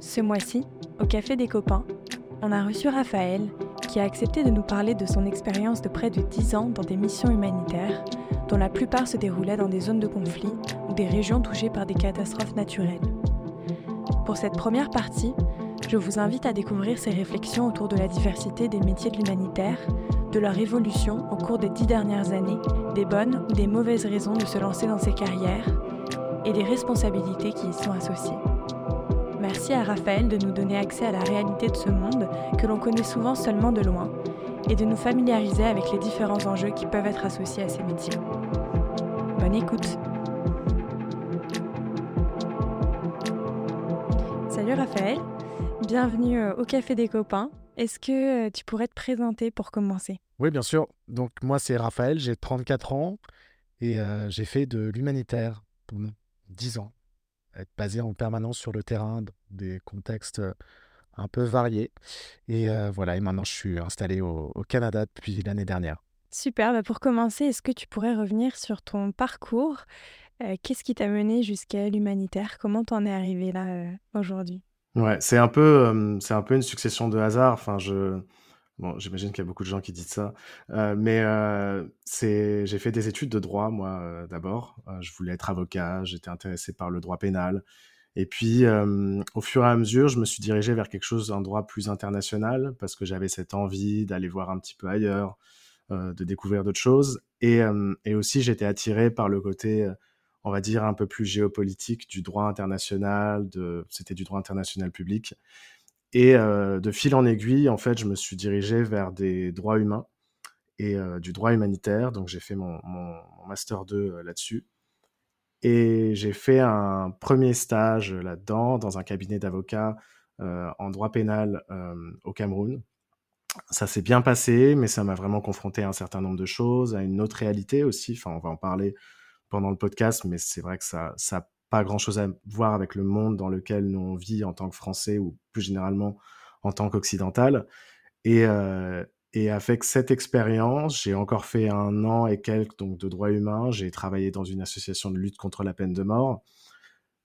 Ce mois-ci, au Café des copains, on a reçu Raphaël qui a accepté de nous parler de son expérience de près de 10 ans dans des missions humanitaires, dont la plupart se déroulaient dans des zones de conflit ou des régions touchées par des catastrophes naturelles. Pour cette première partie, je vous invite à découvrir ses réflexions autour de la diversité des métiers de l'humanitaire, de leur évolution au cours des dix dernières années, des bonnes ou des mauvaises raisons de se lancer dans ces carrières et des responsabilités qui y sont associées. Merci à Raphaël de nous donner accès à la réalité de ce monde que l'on connaît souvent seulement de loin et de nous familiariser avec les différents enjeux qui peuvent être associés à ces métiers. Bonne écoute Salut Raphaël, bienvenue euh, au Café des copains. Est-ce que euh, tu pourrais te présenter pour commencer? Oui, bien sûr. Donc moi, c'est Raphaël, j'ai 34 ans et euh, j'ai fait de l'humanitaire 10 ans. Être basé en permanence sur le terrain, dans des contextes un peu variés. Et voilà, et maintenant je suis installé au, au Canada depuis l'année dernière. Super, bah, pour commencer, est-ce que tu pourrais revenir sur ton parcours? Qu'est-ce qui t'a mené jusqu'à l'humanitaire? Comment t'en es arrivé là aujourd'hui? Ouais, c'est un peu, c'est un peu une succession de hasards. Enfin, je bon, j'imagine qu'il y a beaucoup de gens qui disent ça, mais c'est j'ai fait des études de droit moi, d'abord. je voulais être avocat, j'étais intéressé par le droit pénal et puis, au fur et à mesure, je me suis dirigé vers quelque chose, un droit plus international parce que j'avais cette envie d'aller voir un petit peu ailleurs, de découvrir d'autres choses et et aussi j'étais attiré par le côté, on va dire, un peu plus géopolitique du droit international, c'était du droit international public. Et euh, de fil en aiguille, en fait, je me suis dirigé vers des droits humains et euh, du droit humanitaire. Donc, j'ai fait mon, master 2 euh, là-dessus. Et j'ai fait un premier stage là-dedans, dans un cabinet d'avocats en droit pénal au Cameroun. Ça s'est bien passé, mais ça m'a vraiment confronté à un certain nombre de choses, à une autre réalité aussi. Enfin, on va en parler pendant le podcast, mais c'est vrai que ça pas grand-chose à voir avec le monde dans lequel nous on vit en tant que Français ou plus généralement en tant qu'Occidental. Et, euh, et avec cette expérience, j'ai encore fait un an et quelques donc, de droit humain. J'ai travaillé dans une association de lutte contre la peine de mort.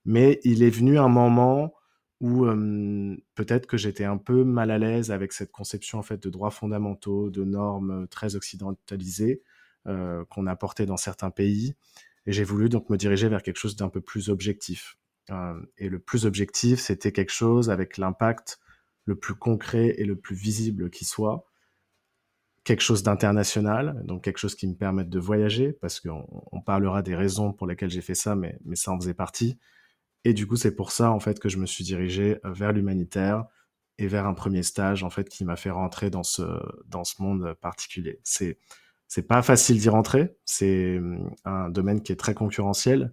Mais il est venu un moment où peut-être que j'étais un peu mal à l'aise avec cette conception en fait de droits fondamentaux, de normes très occidentalisées euh, qu'on a portées dans certains pays et j'ai voulu donc me diriger vers quelque chose d'un peu plus objectif. Euh, et le plus objectif, c'était quelque chose avec l'impact le plus concret et le plus visible qui soit, quelque chose d'international, donc quelque chose qui me permette de voyager, parce qu'on on parlera des raisons pour lesquelles j'ai fait ça, mais, ça en faisait partie. Et du coup, c'est pour ça en fait que je me suis dirigé vers l'humanitaire et vers un premier stage en fait qui m'a fait rentrer dans ce dans ce monde particulier. C'est c'est pas facile d'y rentrer. C'est hum, un domaine qui est très concurrentiel.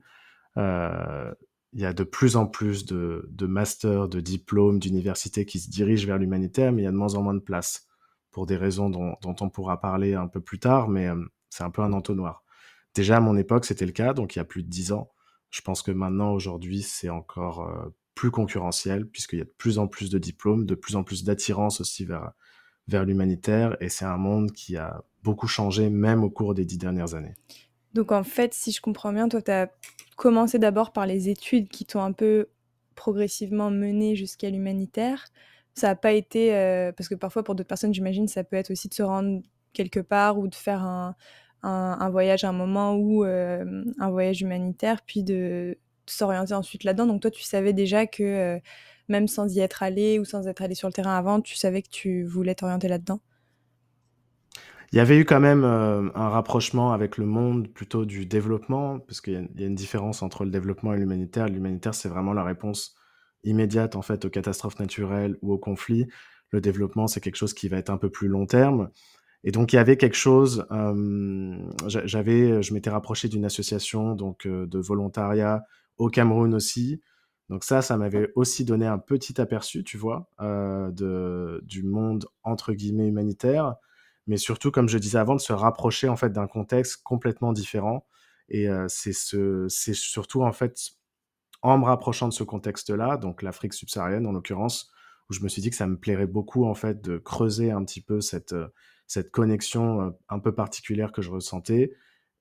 Euh, il y a de plus en plus de, masters, de diplômes, d'universités qui se dirigent vers l'humanitaire, mais il y a de moins en moins de place pour des raisons dont, on pourra parler un peu plus tard, mais hum, c'est un peu un entonnoir. Déjà à mon époque, c'était le cas, donc il y a plus de dix ans. Je pense que maintenant, aujourd'hui, c'est encore euh, plus concurrentiel, puisqu'il y a de plus en plus de diplômes, de plus en plus d'attirance aussi vers, vers l'humanitaire, et c'est un monde qui a beaucoup changé, même au cours des dix dernières années. Donc en fait, si je comprends bien, toi, tu as commencé d'abord par les études qui t'ont un peu progressivement mené jusqu'à l'humanitaire. Ça n'a pas été, euh, parce que parfois pour d'autres personnes, j'imagine, ça peut être aussi de se rendre quelque part ou de faire un, un, voyage à un moment ou euh, un voyage humanitaire, puis de, s'orienter ensuite là-dedans. Donc toi, tu savais déjà que euh, même sans y être allé ou sans être allé sur le terrain avant, tu savais que tu voulais t'orienter là-dedans? Il y avait eu quand même euh, un rapprochement avec le monde plutôt du développement, parce qu'il y, a une différence entre le développement et l'humanitaire. L'humanitaire, c'est vraiment la réponse immédiate en fait aux catastrophes naturelles ou aux conflits. Le développement, c'est quelque chose qui va être un peu plus long terme. Et donc il y avait quelque chose. Euh, j'avais, je m'étais rapproché d'une association donc euh, de volontariat au Cameroun aussi. Donc ça, ça m'avait aussi donné un petit aperçu, tu vois, de, du monde entre guillemets humanitaire mais surtout, comme je disais avant, de se rapprocher en fait d'un contexte complètement différent. Et euh, c'est ce, surtout en fait en me rapprochant de ce contexte-là, donc l'Afrique subsaharienne en l'occurrence, où je me suis dit que ça me plairait beaucoup en fait de creuser un petit peu cette euh, cette connexion euh, un peu particulière que je ressentais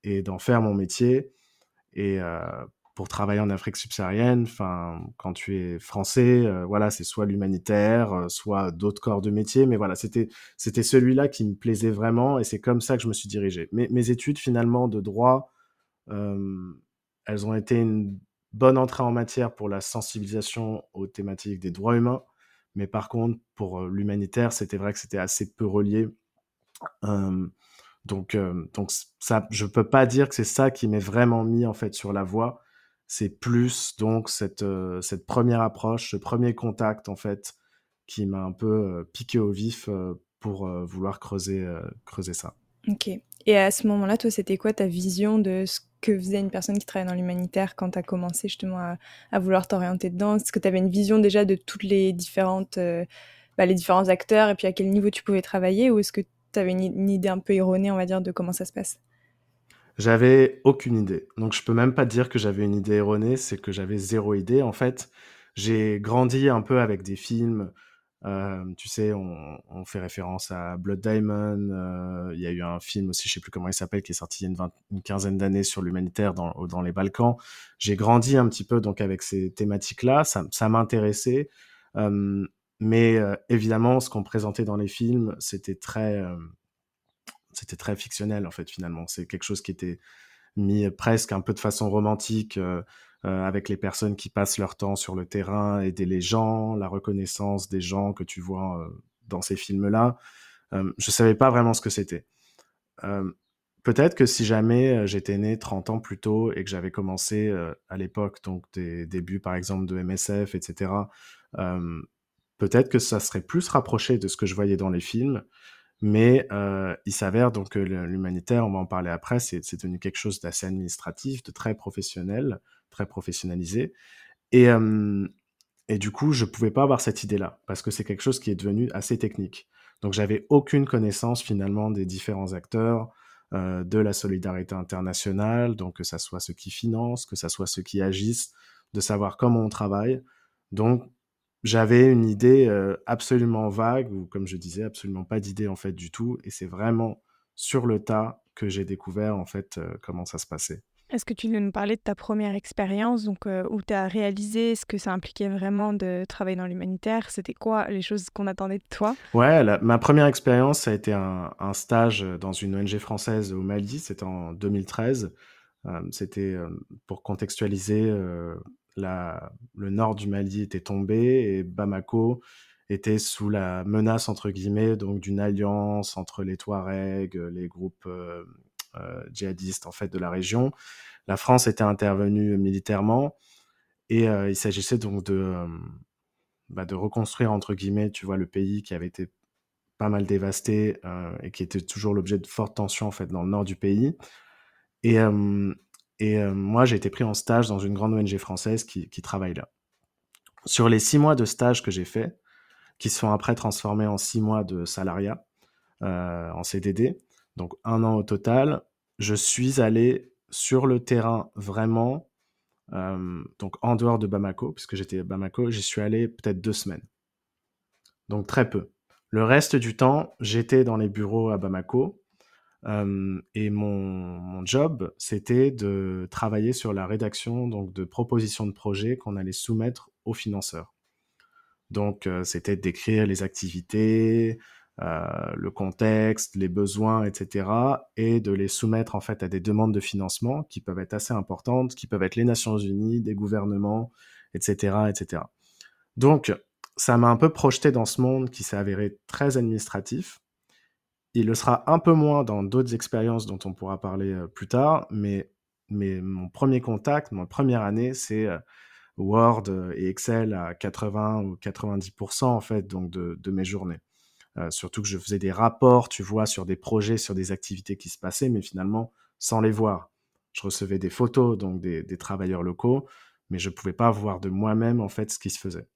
et d'en faire mon métier. Et pour travailler en Afrique subsaharienne, enfin, quand tu es français, euh, voilà, c'est soit l'humanitaire, euh, soit d'autres corps de métier, mais voilà, c'était c'était celui-là qui me plaisait vraiment, et c'est comme ça que je me suis dirigé. Mais mes études finalement de droit, euh, elles ont été une bonne entrée en matière pour la sensibilisation aux thématiques des droits humains, mais par contre pour l'humanitaire, c'était vrai que c'était assez peu relié. donc, donc ça, je peux pas dire que c'est ça qui m'est vraiment mis en fait sur la voie c'est plus donc cette, euh, cette première approche, ce premier contact en fait, qui m'a un peu euh, piqué au vif euh, pour vouloir creuser, creuser ça. Ok. Et à ce moment-là, toi, c'était quoi ta vision de ce que faisait une personne qui travaille dans l'humanitaire quand tu as commencé justement à, vouloir t'orienter dedans? Est-ce que tu avais une vision déjà de toutes les différentes, bah, les différents acteurs et puis à quel niveau tu pouvais travailler? Ou est-ce que tu avais une, idée un peu erronée, on va dire, de comment ça se passe? J'avais aucune idée. Donc je peux même pas dire que j'avais une idée erronée, c'est que j'avais zéro idée. En fait, j'ai grandi un peu avec des films. Euh, tu sais, on, fait référence à Blood Diamond. Euh, il y a eu un film aussi, je sais plus comment il s'appelle, qui est sorti il y a une, quinzaine d'années sur l'humanitaire dans, les Balkans. J'ai grandi un petit peu donc avec ces thématiques-là. Ça, m'intéressait. Euh, mais évidemment, ce qu'on présentait dans les films, c'était très c'était très fictionnel en fait finalement. C'est quelque chose qui était mis presque un peu de façon romantique euh, euh, avec les personnes qui passent leur temps sur le terrain, aider les gens, la reconnaissance des gens que tu vois euh, dans ces films-là. je savais pas vraiment ce que c'était. Peut-être que si jamais j'étais né 30 ans plus tôt et que j'avais commencé à l'époque, donc des débuts par exemple de MSF, etc., peut-être que ça serait plus rapproché de ce que je voyais dans les films. Mais euh, il s'avère donc que l'humanitaire, on va en parler après, c'est devenu quelque chose d'assez administratif, de très professionnel, très professionnalisé. Et, du coup, je pouvais pas avoir cette idée-là, parce que c'est quelque chose qui est devenu assez technique. Donc j'avais aucune connaissance finalement des différents acteurs, euh, de la solidarité internationale, donc que ça soit ceux qui financent, que ça soit ceux qui agissent, de savoir comment on travaille. Donc j'avais une idée euh, absolument vague, ou comme je disais, absolument pas d'idée en fait du tout. Et c'est vraiment sur le tas que j'ai découvert en fait euh, comment ça se passait. Est-ce que tu veux nous parler de ta première expérience, donc euh, où tu as réalisé ce que ça impliquait vraiment de travailler dans l'humanitaire? C'était quoi les choses qu'on attendait de toi? Ouais, ma première expérience, ça a été un, un, stage dans une ONG française au Mali, c'était en 2013. c'était pour contextualiser le nord du Mali était tombé et Bamako était sous la menace entre guillemets donc d'une alliance entre les Touaregs, les groupes euh, euh, djihadistes en fait de la région. La France était intervenue militairement et euh, il s'agissait donc de bah, de reconstruire entre guillemets, tu vois, le pays qui avait été pas mal dévasté et qui était toujours l'objet de fortes tensions en fait dans le nord du pays. Et euh, moi, j'ai été pris en stage dans une grande ONG française qui, travaille là. Sur les six mois de stage que j'ai fait, qui sont après transformés en six mois de salariat euh, en CDD, donc un an au total, je suis allé sur le terrain vraiment, euh, donc en dehors de Bamako, puisque j'étais à Bamako, j'y suis allé peut-être deux semaines. Donc très peu. Le reste du temps, j'étais dans les bureaux à Bamako, et mon, mon job, c'était de travailler sur la rédaction donc de propositions de projets qu'on allait soumettre aux financeurs. Donc, c'était d'écrire les activités, euh, le contexte, les besoins, etc., et de les soumettre en fait à des demandes de financement qui peuvent être assez importantes, qui peuvent être les Nations Unies, des gouvernements, etc., etc. Donc, ça m'a un peu projeté dans ce monde qui s'est avéré très administratif, il le sera un peu moins dans d'autres expériences dont on pourra parler euh, plus tard, mais, mon premier contact, ma première année, c'est euh, Word euh, et Excel à 80 ou 90% en fait donc de, mes journées. surtout que je faisais des rapports, tu vois, sur des projets, sur des activités qui se passaient, mais finalement sans les voir. Je recevais des photos donc des, des travailleurs locaux, mais je pouvais pas voir de moi-même en fait ce qui se faisait.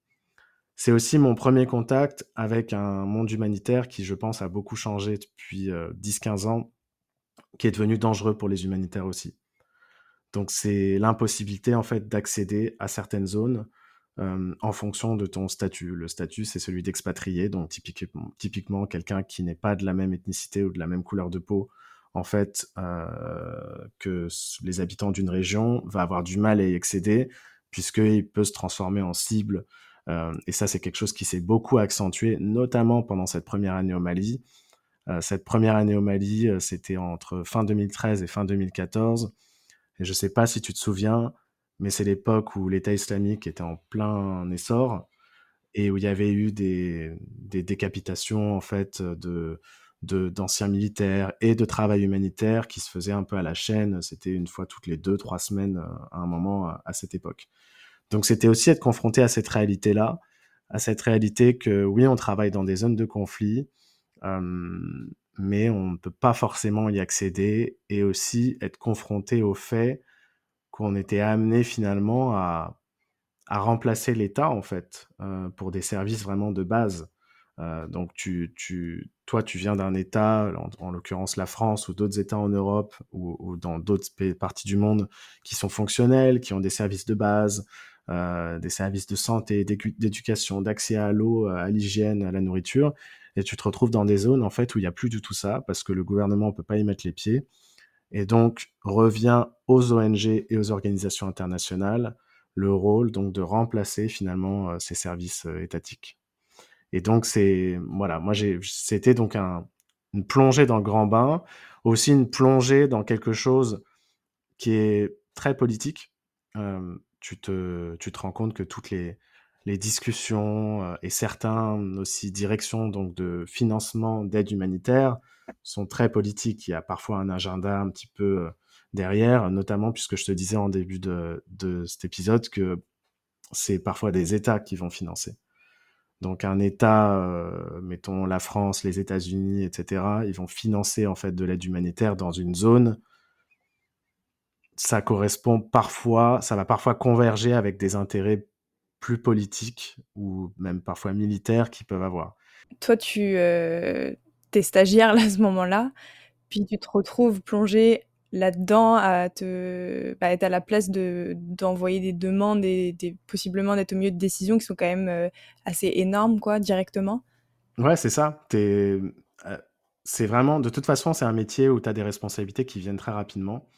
C'est aussi mon premier contact avec un monde humanitaire qui, je pense, a beaucoup changé depuis 10-15 euh, ans, qui est devenu dangereux pour les humanitaires aussi. Donc c'est l'impossibilité en fait d'accéder à certaines zones euh, en fonction de ton statut. Le statut, c'est celui d'expatrié, donc typiquement, quelqu'un qui n'est pas de la même ethnicité ou de la même couleur de peau en fait, que les habitants d'une région va avoir du mal à y accéder, puisqu'il peut se transformer en cible. Et ça, c'est quelque chose qui s'est beaucoup accentué, notamment pendant cette première année au Mali. cette première année au Mali, c'était entre fin 2013 et fin 2014. Et je ne sais pas si tu te souviens, mais c'est l'époque où l'État islamique était en plein essor et où il y avait eu des, décapitations en fait de d'anciens militaires et de travail humanitaire qui se faisaient un peu à la chaîne. C'était une fois toutes les deux, trois semaines euh, à un moment à, cette époque. Donc c'était aussi être confronté à cette réalité-là, à cette réalité que oui, on travaille dans des zones de conflit, euh, mais on ne peut pas forcément y accéder et aussi être confronté au fait qu'on était amené finalement à, remplacer l'État en fait euh, pour des services vraiment de base. Euh, donc tu, tu, toi, tu viens d'un État, en, l'occurrence la France ou d'autres États en Europe ou, dans d'autres parties du monde qui sont fonctionnels, qui ont des services de base, euh, des services de santé, d'éducation, d'accès à l'eau, à l'hygiène, à la nourriture, et tu te retrouves dans des zones en fait où il n'y a plus du tout ça parce que le gouvernement ne peut pas y mettre les pieds. Et donc, revient aux ONG et aux organisations internationales le rôle donc de remplacer finalement euh, ces services euh, étatiques. Et donc, c'est, voilà, moi, c'était donc un, une plongée dans le grand bain, aussi une plongée dans quelque chose qui est très politique. Euh, tu, te, rends compte que toutes les, discussions et certains aussi directions donc de financement d'aide humanitaire sont très politiques. Il y a parfois un agenda un petit peu derrière, notamment puisque je te disais en début de, cet épisode que c'est parfois des États qui vont financer. Donc un État, euh, mettons la France, les États-Unis, etc., ils vont financer en fait de l'aide humanitaire dans une zone. Ça correspond parfois, ça va parfois converger avec des intérêts plus politiques ou même parfois militaires qu'ils peuvent avoir. Toi, tu euh, es stagiaire à ce moment-là, puis tu te retrouves plongé là-dedans à te bah, être à la place de d'envoyer des demandes et possiblement d'être au milieu de décisions qui sont quand même euh, assez énormes quoi directement? Ouais c'est ça. Euh, c'est vraiment de toute façon c'est un métier où tu as des responsabilités qui viennent très rapidement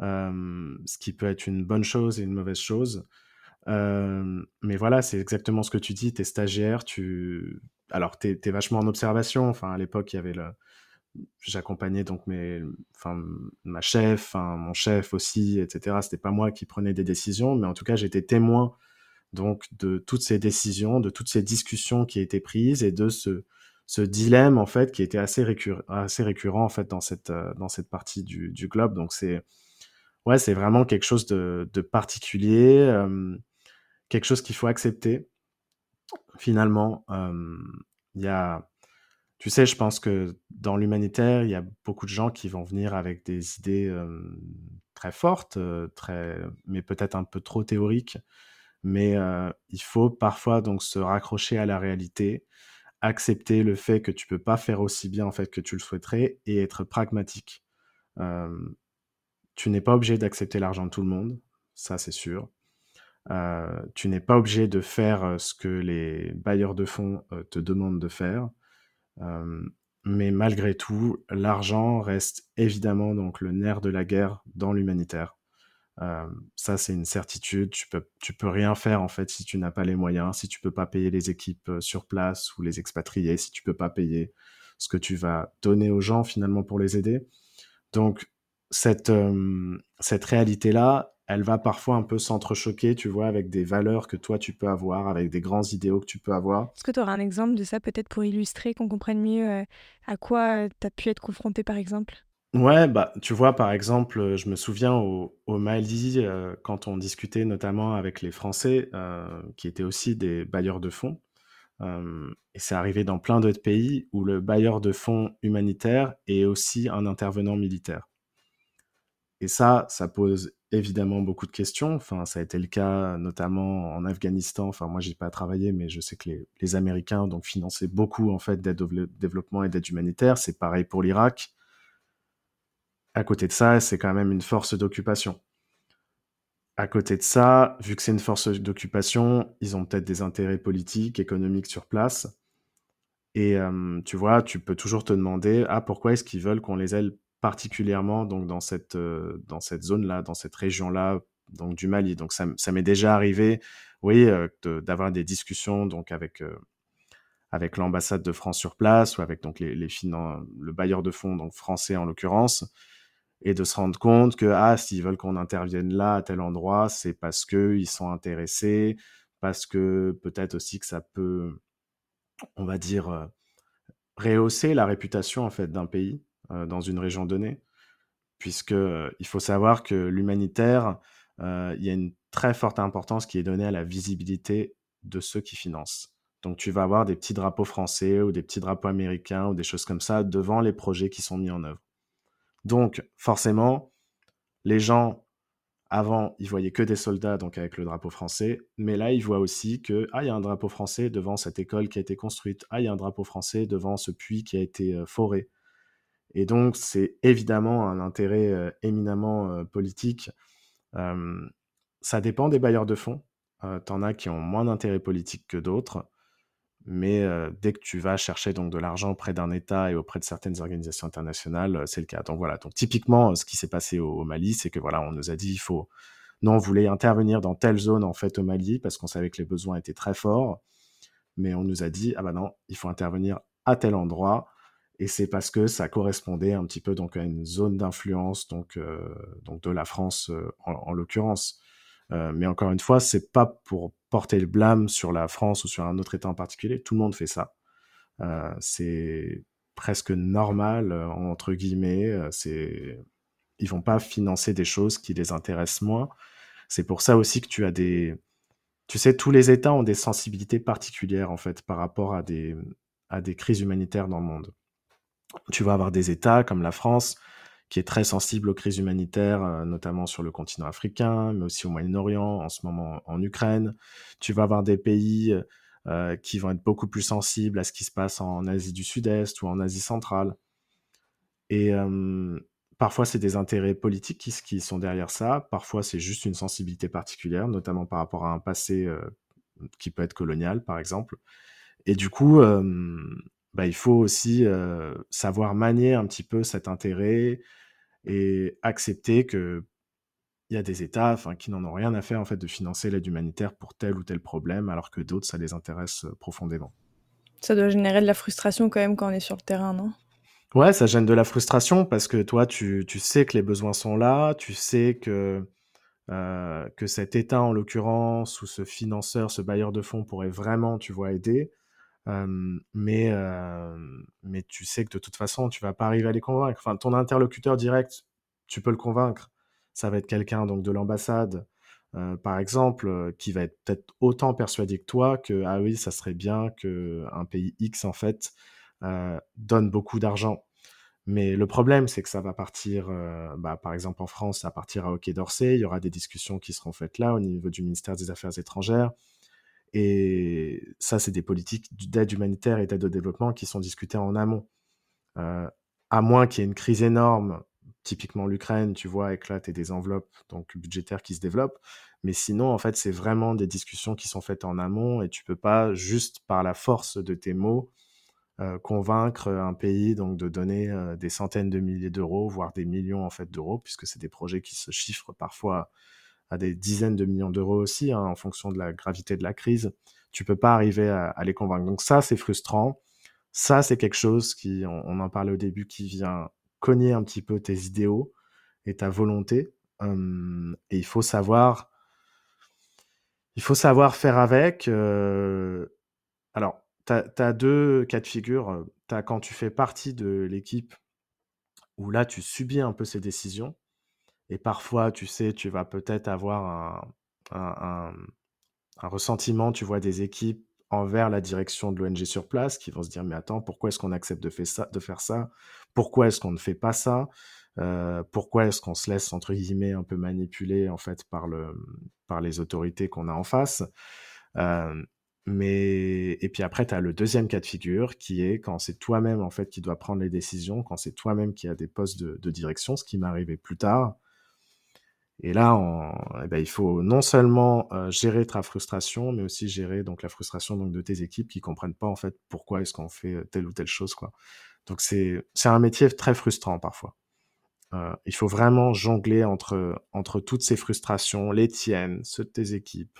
ce qui peut être une bonne chose et une mauvaise chose mais voilà c'est exactement ce que tu dis tu es stagiaire tu alors tu es, vachement en observation enfin à l'époque il y avait le j'accompagnais donc mes, enfin, ma chef, mon chef aussi, etc. C'était pas moi qui prenais des décisions, mais en tout cas, j'étais témoin donc de toutes ces décisions, de toutes ces discussions qui étaient prises et de ce, ce dilemme en fait qui était assez, récurrent, assez récurrent en fait dans cette, euh, dans cette partie du, du globe. Donc c'est ouais, c'est vraiment quelque chose de, particulier, quelque chose qu'il faut accepter. Finalement, il y a tu sais, je pense que dans l'humanitaire, il y a beaucoup de gens qui vont venir avec des idées très fortes, mais peut-être un peu trop théoriques. Mais il faut parfois donc se raccrocher à la réalité, accepter le fait que tu peux pas faire aussi bien en fait que tu le souhaiterais et être pragmatique. Tu n'es pas obligé d'accepter l'argent de tout le monde, ça c'est sûr. tu n'es pas obligé de faire ce que les bailleurs de fonds te demandent de faire mais malgré tout, l'argent reste évidemment donc le nerf de la guerre dans l'humanitaire. ça, c'est une certitude. Tu peux, tu peux rien faire en fait si tu n'as pas les moyens, si tu peux pas payer les équipes sur place ou les expatriés, si tu peux pas payer ce que tu vas donner aux gens finalement pour les aider. Donc cette, cette réalité-là, elle va parfois un peu s'entrechoquer, tu vois, avec des valeurs que toi tu peux avoir, avec des grands idéaux que tu peux avoir. Est-ce que tu auras un exemple de ça peut-être pour illustrer, qu'on comprenne mieux euh, à quoi tu as pu être confronté par exemple? Ouais, bah, tu vois, par exemple, je me souviens au, Mali, euh, quand on discutait notamment avec les Français, qui étaient aussi des bailleurs de fonds, et c'est arrivé dans plein d'autres pays où le bailleur de fonds humanitaire est aussi un intervenant militaire. Et ça, ça pose évidemment beaucoup de questions. Enfin, ça a été le cas notamment en Afghanistan. Enfin, moi, j'ai pas travaillé, mais je sais que les, Américains donc finançaient beaucoup en fait d'aide au développement et d'aide humanitaire. C'est pareil pour l'Irak. À côté de ça, c'est quand même une force d'occupation. À côté de ça, vu que c'est une force d'occupation, ils ont peut-être des intérêts politiques, économiques sur place. Et tu vois, tu peux toujours te demander, ah, pourquoi est-ce qu'ils veulent qu'on les aide particulièrement donc dans cette, dans cette zone-là, dans cette région-là, donc du Mali. Donc ça, m'est déjà arrivé, oui, d'avoir des discussions donc avec avec l'ambassade de France sur place ou avec donc les, les le bailleur de fonds donc français en l'occurrence et de se rendre compte que ah s'ils veulent qu'on intervienne là à tel endroit c'est parce que ils sont intéressés parce que peut-être aussi que ça peut on va dire euh, rehausser la réputation en fait d'un pays euh, dans une région donnée puisque euh, il faut savoir que l'humanitaire il y a une très forte importance qui est donnée à la visibilité de ceux qui financent donc tu vas avoir des petits drapeaux français ou des petits drapeaux américains ou des choses comme ça devant les projets qui sont mis en œuvre. Donc forcément, les gens avant, ils voyaient que des soldats donc avec le drapeau français, mais là ils voient aussi que ah il y a un drapeau français devant cette école qui a été construite, ah il y a un drapeau français devant ce puits qui a été euh, foré. Et donc c'est évidemment un intérêt euh, éminemment euh, politique. ça dépend des bailleurs de fonds. T'en as qui ont moins d'intérêt politique que d'autres. Mais dès que tu vas chercher donc de l'argent auprès d'un État et auprès de certaines organisations internationales, c'est le cas. Donc voilà. Donc typiquement, ce qui s'est passé au, Mali, c'est que voilà, on nous a dit il faut, non, on voulait intervenir dans telle zone en fait au Mali parce qu'on savait que les besoins étaient très forts, mais on nous a dit ah bah non, il faut intervenir à tel endroit. Et c'est parce que ça correspondait un petit peu donc à une zone d'influence donc donc de la France en l'occurrence. Euh, mais encore une fois, c'est pas pour porter le blâme sur la France ou sur un autre État en particulier. Tout le monde fait ça. Euh, c'est presque normal euh, entre guillemets. c'est ils vont pas financer des choses qui les intéressent moins. C'est pour ça aussi que tu as des, tu sais, tous les États ont des sensibilités particulières en fait par rapport à des à des crises humanitaires dans le monde. Tu vas avoir des États comme la France qui est très sensible aux crises humanitaires, euh, notamment sur le continent africain, mais aussi au Moyen-Orient, en ce moment en Ukraine. Tu vas avoir des pays euh, qui vont être beaucoup plus sensibles à ce qui se passe en Asie du Sud-Est ou en Asie centrale. Et parfois, c'est des intérêts politiques qui, sont derrière ça. Parfois, c'est juste une sensibilité particulière, notamment par rapport à un passé euh, qui peut être colonial, par exemple. Et du coup, bah, il faut aussi savoir manier un petit peu cet intérêt et accepter que il y a des États enfin, qui n'en ont rien à faire en fait de financer l'aide humanitaire pour tel ou tel problème, alors que d'autres, ça les intéresse profondément. Ça doit générer de la frustration quand même quand on est sur le terrain, non? Ouais, ça gêne de la frustration parce que toi, tu, tu sais que les besoins sont là, tu sais que, que cet État, en l'occurrence, ou ce financeur, ce bailleur de fonds pourrait vraiment, tu vois, aider mais, mais tu sais que de toute façon, tu vas pas arriver à les convaincre. Enfin, ton interlocuteur direct, tu peux le convaincre. Ça va être quelqu'un donc de l'ambassade, par exemple, qui va être peut-être autant persuadé que toi que ah oui, ça serait bien que un pays X en fait donne beaucoup d'argent. Mais le problème, c'est que ça va partir, bah, par exemple en France, ça partira au Quai d'Orsay. Il y aura des discussions qui seront faites là au niveau du ministère des Affaires étrangères. Et ça, c'est des politiques d'aide humanitaire et d'aide au développement qui sont discutées en amont. Euh, à moins qu'il y ait une crise énorme, typiquement l'Ukraine, tu vois, éclate et des enveloppes donc budgétaires qui se développent. Mais sinon, en fait, c'est vraiment des discussions qui sont faites en amont et tu peux pas juste par la force de tes mots euh, convaincre un pays donc de donner euh, des centaines de milliers d'euros, voire des millions en fait d'euros, puisque c'est des projets qui se chiffrent parfois à des dizaines de millions d'euros aussi, hein, en fonction de la gravité de la crise. Tu peux pas arriver à, les convaincre. Donc ça, c'est frustrant. Ça, c'est quelque chose qui, on, en parlait au début, qui vient cogner un petit peu tes idéaux et ta volonté. Hum, et il faut savoir, il faut savoir faire avec. Euh, alors, tu as, deux cas de figure. Tu as quand tu fais partie de l'équipe où là, tu subis un peu ces décisions et parfois, tu sais, tu vas peut-être avoir un, ressentiment, tu vois, des équipes envers la direction de l'ONG sur place qui vont se dire, mais attends, pourquoi est-ce qu'on accepte de, faire ça, de faire ça? Pourquoi est-ce qu'on ne fait pas ça? Euh, Pourquoi est-ce qu'on se laisse, entre guillemets, un peu manipuler, en fait, par, le, par les autorités qu'on a en face? Euh, mais et puis après, tu as le deuxième cas de figure qui est quand c'est toi-même en fait qui doit prendre les décisions, quand c'est toi-même qui a des postes de direction, ce qui m'est arrivé plus tard, et là, eh ben, il faut non seulement euh, gérer ta frustration, mais aussi gérer donc la frustration donc de tes équipes qui comprennent pas en fait pourquoi est-ce qu'on fait telle ou telle chose quoi. Donc c'est c'est un métier très frustrant parfois. Euh, il faut vraiment jongler entre, entre toutes ces frustrations, les tiennes, ceux de tes équipes,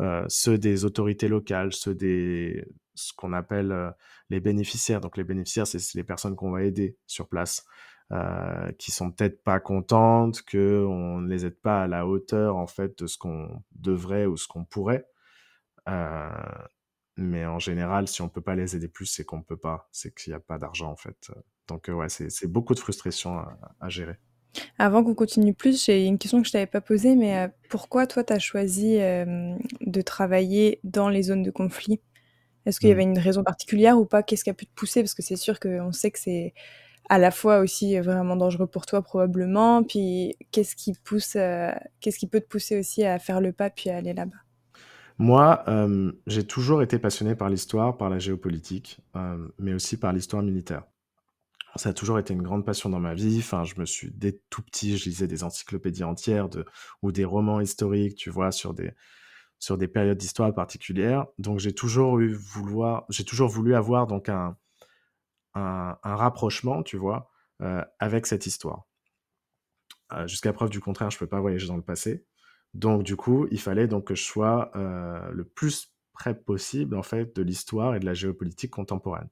euh, ceux des autorités locales, ceux des ce qu'on appelle les bénéficiaires. Donc les bénéficiaires, c'est les personnes qu'on va aider sur place, euh, qui sont peut-être pas contentes que on ne les aide pas à la hauteur en fait de ce qu'on devrait ou ce qu'on pourrait. Euh, mais en général, si on peut pas les aider plus, c'est qu'on peut pas, c'est qu'il n'y a pas d'argent en fait. Donc ouais, c'est beaucoup de frustration à, à gérer. Avant qu'on continue plus, j'ai une question que je t'avais pas posée, mais euh, pourquoi toi, tu as choisi euh, de travailler dans les zones de conflit? Est-ce qu'il y Mmh. avait une raison particulière ou pas? Qu'est-ce qui a pu te pousser? Parce que c'est sûr qu'on sait que c'est à la fois aussi vraiment dangereux pour toi probablement, puis qu'est-ce qui pousse, euh, qu'est-ce qui peut te pousser aussi à faire le pas puis à aller là-bas? Moi, euh, j'ai toujours été passionné par l'histoire, par la géopolitique, euh, mais aussi par l'histoire militaire. Ça a toujours été une grande passion dans ma vie. Enfin, je me suis dès tout petit, je lisais des encyclopédies entières ou des romans historiques, tu vois, sur des sur des périodes d'histoire particulières. Donc j'ai toujours j'ai toujours voulu avoir donc un un, rapprochement, tu vois, euh, avec cette histoire. Euh, Jusqu'à preuve du contraire, je peux pas voyager dans le passé. Donc du coup, il fallait donc que je sois euh, le plus près possible en fait de l'histoire et de la géopolitique contemporaine.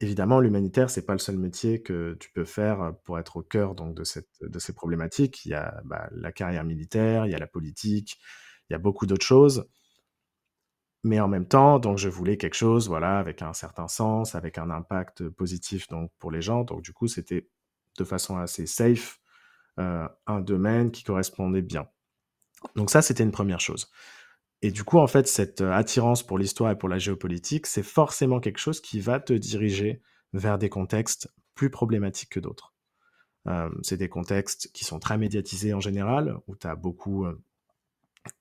Évidemment, l'humanitaire, c'est pas le seul métier que tu peux faire pour être au cœur donc de, cette, de ces problématiques. Il y a bah, la carrière militaire, il y a la politique, il y a beaucoup d'autres choses. Mais en même temps, donc je voulais quelque chose, voilà, avec un certain sens, avec un impact positif donc pour les gens. Donc du coup, c'était de façon assez safe un domaine qui correspondait bien. Donc ça, c'était une première chose. Et du coup, en fait, cette attirance pour l'histoire et pour la géopolitique, c'est forcément quelque chose qui va te diriger vers des contextes plus problématiques que d'autres. C'est des contextes qui sont très médiatisés en général, où tu as beaucoup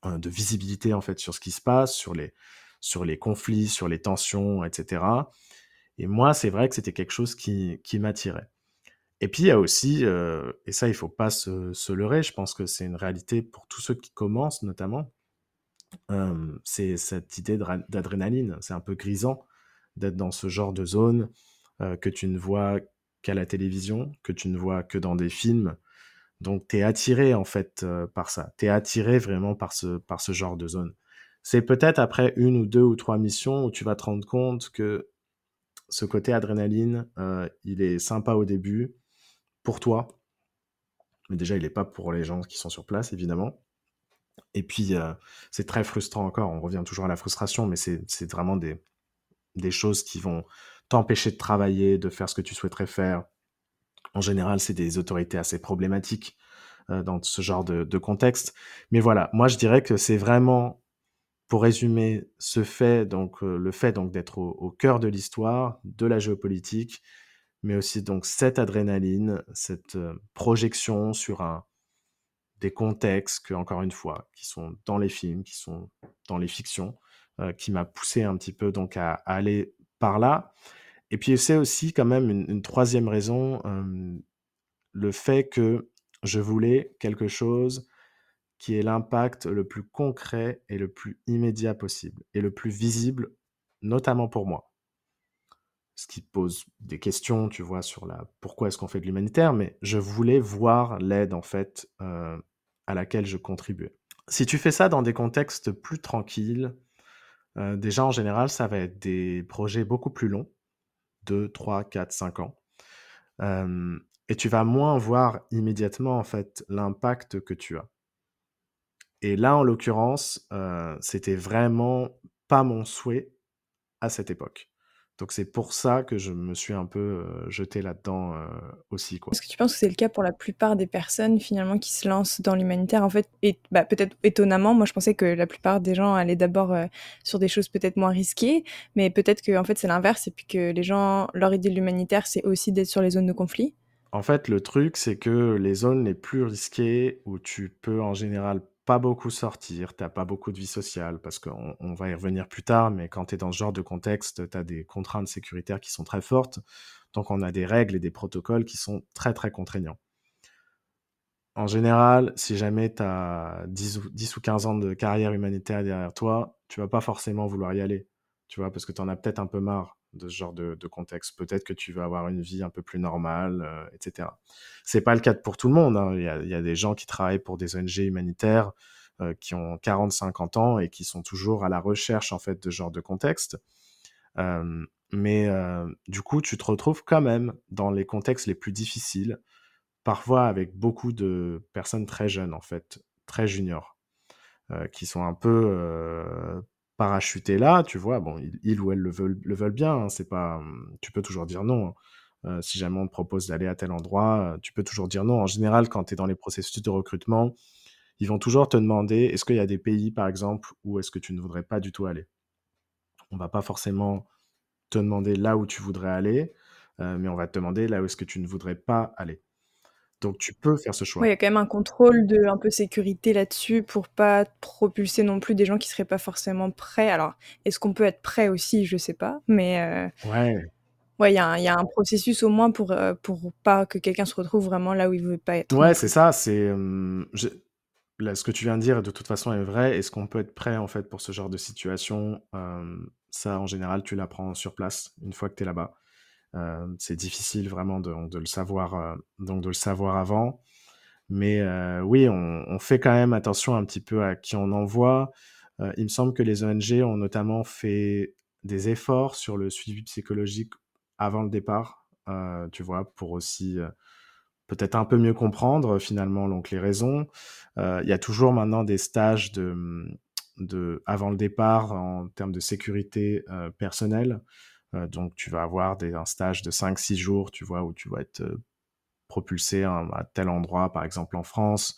de visibilité en fait sur ce qui se passe, sur les, sur les conflits, sur les tensions, etc. Et moi, c'est vrai que c'était quelque chose qui, qui m'attirait. Et puis il y a aussi, euh, et ça il faut pas se, leurrer, je pense que c'est une réalité pour tous ceux qui commencent notamment, euh, c'est cette idée d'adrénaline. C'est un peu grisant d'être dans ce genre de zone euh, que tu ne vois qu'à la télévision, que tu ne vois que dans des films. Donc tu es attiré en fait euh, par ça. Tu es attiré vraiment par ce, par ce genre de zone. C'est peut-être après une ou deux ou trois missions où tu vas te rendre compte que ce côté adrénaline, euh, il est sympa au début pour toi. Mais déjà, il n'est pas pour les gens qui sont sur place, évidemment. Et puis, euh, c'est très frustrant encore. On revient toujours à la frustration, mais c'est vraiment des, des choses qui vont t'empêcher de travailler, de faire ce que tu souhaiterais faire. En général, c'est des autorités assez problématiques euh, dans ce genre de, contexte. Mais voilà, moi, je dirais que c'est vraiment, pour résumer, ce fait, donc euh, le fait donc d'être au, cœur de l'histoire, de la géopolitique, mais aussi donc cette adrénaline, cette euh, projection sur un, des contextes que, encore une fois, qui sont dans les films, qui sont dans les fictions, qui m'a poussé un petit peu donc à, aller par là. Et puis c'est aussi quand même une, troisième raison, le fait que je voulais quelque chose qui ait l'impact le plus concret et le plus immédiat possible, et le plus visible, notamment pour moi. Ce qui pose des questions, tu vois, sur la pourquoi est-ce qu'on fait de l'humanitaire, mais je voulais voir l'aide en fait à laquelle je contribuais. Si tu fais ça dans des contextes plus tranquilles, déjà en général, ça va être des projets beaucoup plus longs, 2, 3, 4, 5 ans. Et tu vas moins voir immédiatement en fait l'impact que tu as. Et là, en l'occurrence, euh, c'était vraiment pas mon souhait à cette époque. Donc c'est pour ça que je me suis un peu euh, jeté là-dedans euh, aussi. Quoi. Est-ce que tu penses que c'est le cas pour la plupart des personnes finalement qui se lancent dans l'humanitaire? En fait, et bah, peut-être étonnamment, moi je pensais que la plupart des gens allaient d'abord euh, sur des choses peut-être moins risquées, mais peut-être que en fait c'est l'inverse et puis que les gens, leur idée de l'humanitaire, c'est aussi d'être sur les zones de conflit. En fait, le truc, c'est que les zones les plus risquées où tu peux en général pas beaucoup sortir, t'as pas beaucoup de vie sociale, parce qu'on on va y revenir plus tard, mais quand tu es dans ce genre de contexte, tu as des contraintes sécuritaires qui sont très fortes, donc on a des règles et des protocoles qui sont très très contraignants. En général, si jamais tu as 10 ou, 10 ou 15 ans de carrière humanitaire derrière toi, tu vas pas forcément vouloir y aller, tu vois, parce que tu en as peut-être un peu marre de ce genre de, contexte. Peut-être que tu vas avoir une vie un peu plus normale, euh, etc. C'est pas le cas pour tout le monde. Hein. Il, y a, des gens qui travaillent pour des ONG humanitaires euh, qui ont 40-50 ans et qui sont toujours à la recherche en fait de ce genre de contexte. Euh, mais du coup, tu te retrouves quand même dans les contextes les plus difficiles, parfois avec beaucoup de personnes très jeunes en fait, très juniors, qui sont un peu parachuter là, tu vois, bon, ils, ou elles le veulent, le veulent bien, hein, c'est pas, hum, tu peux toujours dire non. Hein. Euh, si jamais on te propose d'aller à tel endroit, euh, tu peux toujours dire non. En général, quand tu es dans les processus de recrutement, ils vont toujours te demander est-ce qu'il y a des pays, par exemple, où est-ce que tu ne voudrais pas du tout aller? On va pas forcément te demander là où tu voudrais aller, euh, mais on va te demander là où est-ce que tu ne voudrais pas aller. Donc tu peux faire ce choix. il y a quand même un contrôle de un peu sécurité là-dessus pour pas propulser non plus des gens qui seraient pas forcément prêts. Alors, est-ce qu'on peut être prêt aussi? Je sais pas, mais euh, ouais. Ouais, il y, a un processus au moins pour euh, pour pas que quelqu'un se retrouve vraiment là où il veut pas être. Ouais, c'est ça. C'est ce que tu viens de dire de toute façon est vrai. Est-ce qu'on peut être prêt en fait pour ce genre de situation? Ça, en général, tu l'apprends sur place une fois que tu es là-bas. Euh, c'est difficile vraiment de, le savoir, euh, donc de le savoir avant. Mais euh, oui, on, fait quand même attention un petit peu à qui on envoie. il me semble que les ONG ont notamment fait des efforts sur le suivi psychologique avant le départ, tu vois, pour aussi peut-être un peu mieux comprendre finalement donc les raisons. Il y a toujours maintenant des stages de, avant le départ en termes de sécurité personnelle. Euh, donc, tu vas avoir des, un stage de 5-6 jours, tu vois, où tu vas être euh, propulsé à, tel endroit, par exemple en France.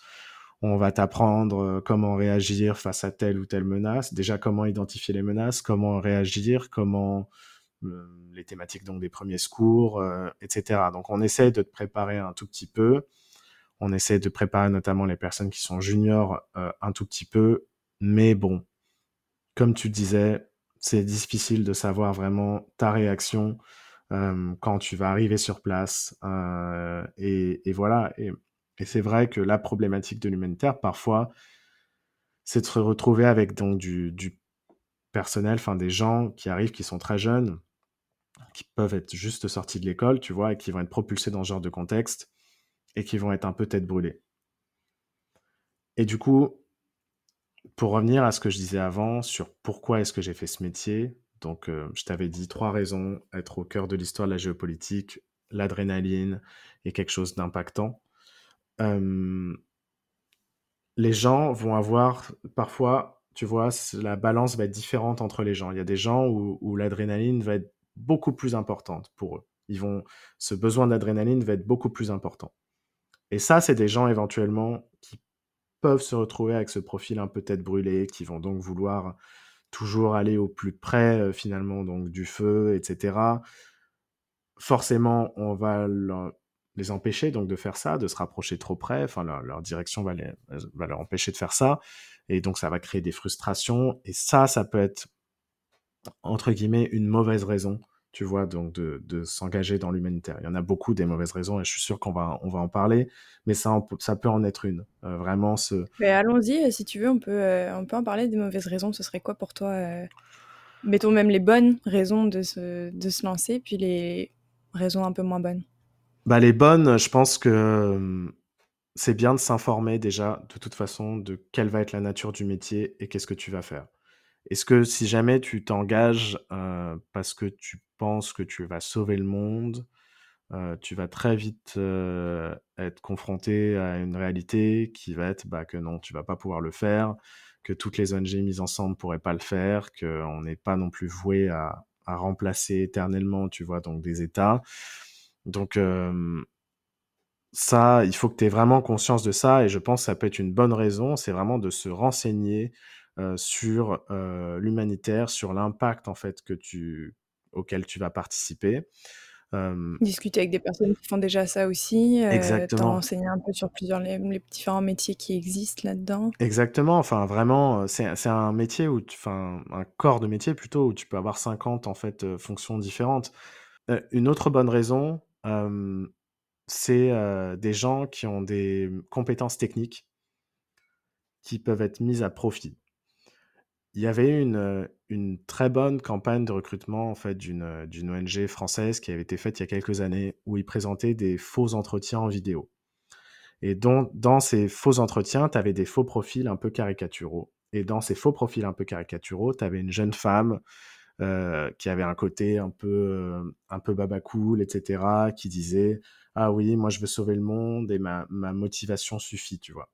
On va t'apprendre euh, comment réagir face à telle ou telle menace. Déjà, comment identifier les menaces, comment réagir, comment les thématiques donc des premiers secours, etc. Donc, on essaie de te préparer un tout petit peu. On essaie de préparer notamment les personnes qui sont juniors un tout petit peu. Mais bon, comme tu disais, c'est difficile de savoir vraiment ta réaction quand tu vas arriver sur place. et, voilà. Et, c'est vrai que la problématique de l'humanitaire, parfois, c'est de se retrouver avec donc du, personnel, enfin des gens qui arrivent, qui sont très jeunes, qui peuvent être juste sortis de l'école, tu vois, et qui vont être propulsés dans ce genre de contexte et qui vont être un peu tête brûlée. Et du coup, pour revenir à ce que je disais avant sur pourquoi est-ce que j'ai fait ce métier, donc euh, je t'avais dit trois raisons, être au cœur de l'histoire de la géopolitique, l'adrénaline et quelque chose d'impactant. les gens vont avoir parfois, tu vois, la balance va être différente entre les gens. Il y a des gens où, où l'adrénaline va être beaucoup plus importante pour eux. Ils vont, ce besoin d'adrénaline va être beaucoup plus important. Et ça, c'est des gens éventuellement qui peuvent se retrouver avec ce profil un peu tête brûlée, qui vont donc vouloir toujours aller au plus près finalement donc du feu, etc. Forcément, on va les empêcher donc de faire ça, de se rapprocher trop près. Enfin, leur, direction va, les, va leur empêcher de faire ça, et donc ça va créer des frustrations. Et ça, ça peut être entre guillemets une mauvaise raison tu vois, donc de, de s'engager dans l'humanitaire. Il y en a beaucoup des mauvaises raisons et je suis sûr qu'on va, on va en parler, mais ça, ça peut en être une. Euh, vraiment, ce. allons-y, euh, si tu veux, on peut, euh, on peut en parler des mauvaises raisons. Ce serait quoi pour toi Mettons même les bonnes raisons de se, de se lancer, puis les raisons un peu moins bonnes? Bah, les bonnes, je pense que c'est bien de s'informer déjà, de toute façon, de quelle va être la nature du métier et qu'est-ce que tu vas faire. Est-ce que si jamais tu t'engages parce que tu que tu vas sauver le monde, tu vas très vite être confronté à une réalité qui va être bah, que non, tu vas pas pouvoir le faire, que toutes les ONG mises ensemble pourraient pas le faire, qu'on n'est pas non plus voué à, remplacer éternellement, tu vois, donc des États. Donc ça, il faut que tu aies vraiment conscience de ça et je pense que ça peut être une bonne raison, c'est vraiment de se renseigner sur l'humanitaire, sur l'impact en fait que tu, auquel tu vas participer. Discuter avec des personnes qui font déjà ça aussi, euh, Exactement. enseigner un peu sur plusieurs les, différents métiers qui existent là-dedans. Exactement, enfin vraiment, c'est un métier où, enfin un corps de métier plutôt où tu peux avoir 50 en fait fonctions différentes. une autre bonne raison, c'est des gens qui ont des compétences techniques qui peuvent être mises à profit. Il y avait une, très bonne campagne de recrutement en d'une, ONG française qui avait été faite il y a quelques années où ils présentaient des faux entretiens en vidéo. Et dans ces faux entretiens, tu avais des faux profils un peu caricaturaux. Et dans ces faux profils un peu caricaturaux, tu avais une jeune femme qui avait un côté un peu, un qui disait Ah oui, moi je veux sauver le monde et ma, ma motivation suffit, tu vois.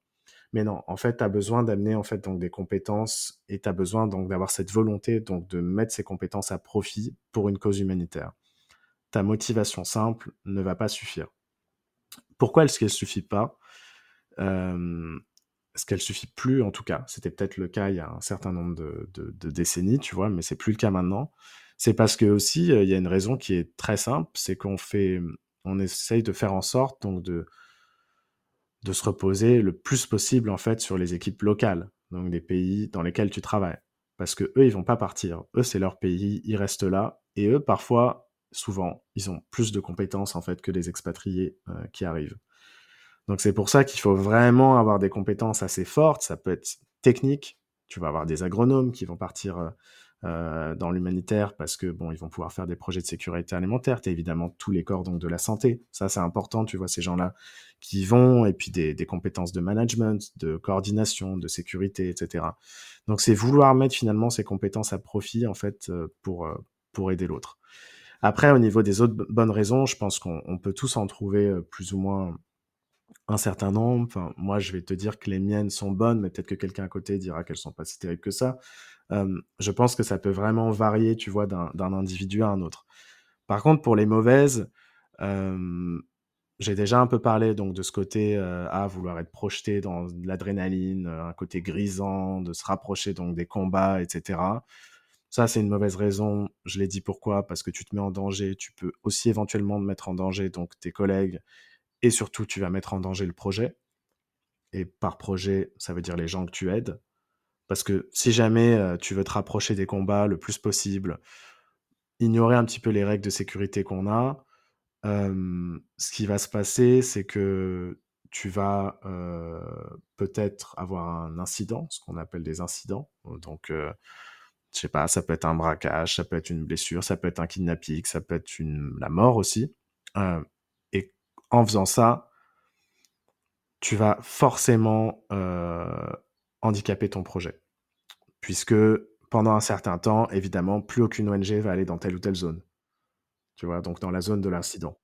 Mais non, en fait, tu as besoin d'amener en fait donc des compétences et tu as besoin donc d'avoir cette volonté donc de mettre ces compétences à profit pour une cause humanitaire. Ta motivation simple ne va pas suffire. Pourquoi est-ce qu'elle suffit pas? Euh, Est-ce qu'elle suffit plus en tout cas? C'était peut-être le cas il y a un certain nombre de, de, décennies, tu vois, mais c'est plus le cas maintenant. C'est parce que aussi il y a une raison qui est très simple, c'est qu'on fait, on essaye de faire en sorte donc de de se reposer le plus possible en fait sur les équipes locales, donc des pays dans lesquels tu travailles, parce que eux ils vont pas partir, eux c'est leur pays, ils restent là, et eux parfois, souvent, ils ont plus de compétences en fait que les expatriés euh, qui arrivent. Donc c'est pour ça qu'il faut vraiment avoir des compétences assez fortes. Ça peut être technique. Tu vas avoir des agronomes qui vont partir euh, euh, dans l'humanitaire parce que bon, ils vont pouvoir faire des projets de sécurité alimentaire. Tu as évidemment tous les corps donc de la santé. Ça, c'est important. Tu vois ces gens-là qui vont et puis des, des, compétences de management, de coordination, de sécurité, etc. Donc c'est vouloir mettre finalement ces compétences à profit en fait euh, pour pour aider l'autre. Après, au niveau des autres bonnes raisons, je pense qu'on peut tous en trouver plus ou moins un certain nombre. Enfin, moi, je vais te dire que les miennes sont bonnes, mais peut-être que quelqu'un à côté dira qu'elles sont pas si terribles que ça. je pense que ça peut vraiment varier, tu vois, d'un individu à un autre. Par contre, pour les mauvaises, j'ai déjà un peu parlé donc de ce côté à vouloir être projeté dans l'adrénaline, un côté grisant, de se rapprocher donc des combats, etc. Ça, c'est une mauvaise raison. Je l'ai dit pourquoi? Parce que tu te mets en danger. Tu peux aussi éventuellement te mettre en danger donc tes collègues et surtout, tu vas mettre en danger le projet. Et par projet, ça veut dire les gens que tu aides. Parce que si jamais euh, tu veux te rapprocher des combats le plus possible, ignorer un petit peu les règles de sécurité qu'on a, ce qui va se passer, c'est que tu vas euh, peut-être avoir un incident, ce qu'on appelle des incidents. Donc, euh, je sais pas, ça peut être un braquage, ça peut être une blessure, ça peut être un kidnapping, ça peut être une... la mort aussi en faisant ça, tu vas forcément euh, handicaper ton projet. Puisque pendant un certain temps, évidemment, plus aucune ONG va aller dans telle ou telle zone. Tu vois, donc dans la zone de l'incident.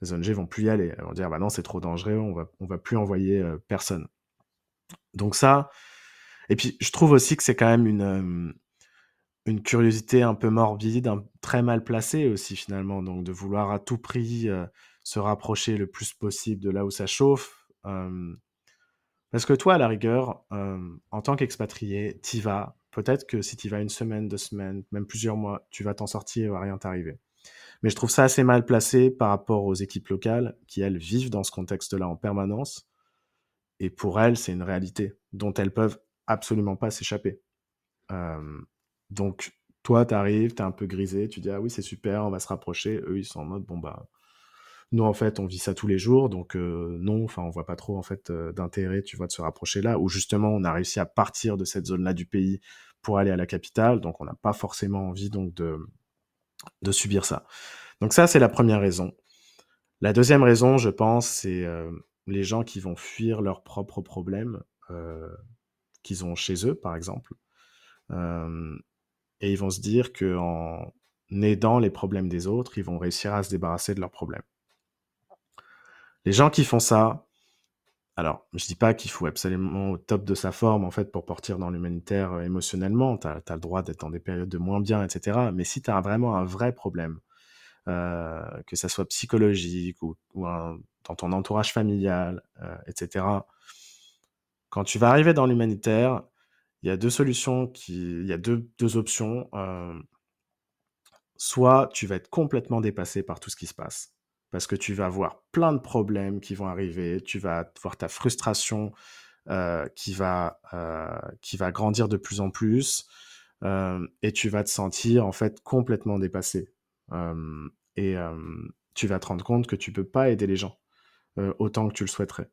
Les ONG vont plus y aller. Elles vont dire, bah non, c'est trop dangereux, on va, on va plus envoyer euh, personne. Donc ça, et puis je trouve aussi que c'est quand même une, euh, une curiosité un peu morbide, très mal placée aussi finalement, donc de vouloir à tout prix se rapprocher le plus possible de là où ça chauffe. parce que toi, à la rigueur, en tant qu'expatrié, t'y vas. Peut-être que si tu vas une semaine, deux semaines, même plusieurs mois, tu vas t'en sortir, il va rien t'arriver. Mais je trouve ça assez mal placé par rapport aux équipes locales qui, elles, vivent dans ce contexte-là en permanence. Et pour elles, c'est une réalité dont elles peuvent absolument pas s'échapper. donc, toi, tu arrives, tu es un peu grisé, tu dis Ah oui, c'est super, on va se rapprocher. Eux, ils sont en mode Bon, bah, nous, en fait, on vit ça tous les jours, donc euh, non, enfin, on voit pas trop en fait euh, d'intérêt, tu vois, de se rapprocher là. Où justement, on a réussi à partir de cette zone-là du pays pour aller à la capitale, donc on n'a pas forcément envie donc de subir ça. Donc ça, c'est la première raison. La deuxième raison, je pense, c'est euh, les gens qui vont fuir leurs propres problèmes qu'ils ont chez eux, par exemple, et ils vont se dire que en aidant les problèmes des autres, ils vont réussir à se débarrasser de leurs problèmes. Les gens qui font ça, alors, je dis pas qu'il faut absolument au top de sa forme, en fait, pour partir dans l'humanitaire euh, émotionnellement. Tu as, le droit d'être dans des périodes de moins bien, etc. Mais si tu as vraiment un vrai problème, euh, que ça soit psychologique ou, dans ton entourage familial, euh, etc., quand tu vas arriver dans l'humanitaire, il y a deux solutions, il y a deux options. soit tu vas être complètement dépassé par tout ce qui se passe parce que tu vas avoir plein de problèmes qui vont arriver, tu vas voir ta frustration euh, qui, va, euh, qui va grandir de plus en plus, euh, et tu vas te sentir en fait complètement dépassé. et tu vas te rendre compte que tu peux pas aider les gens autant que tu le souhaiterais.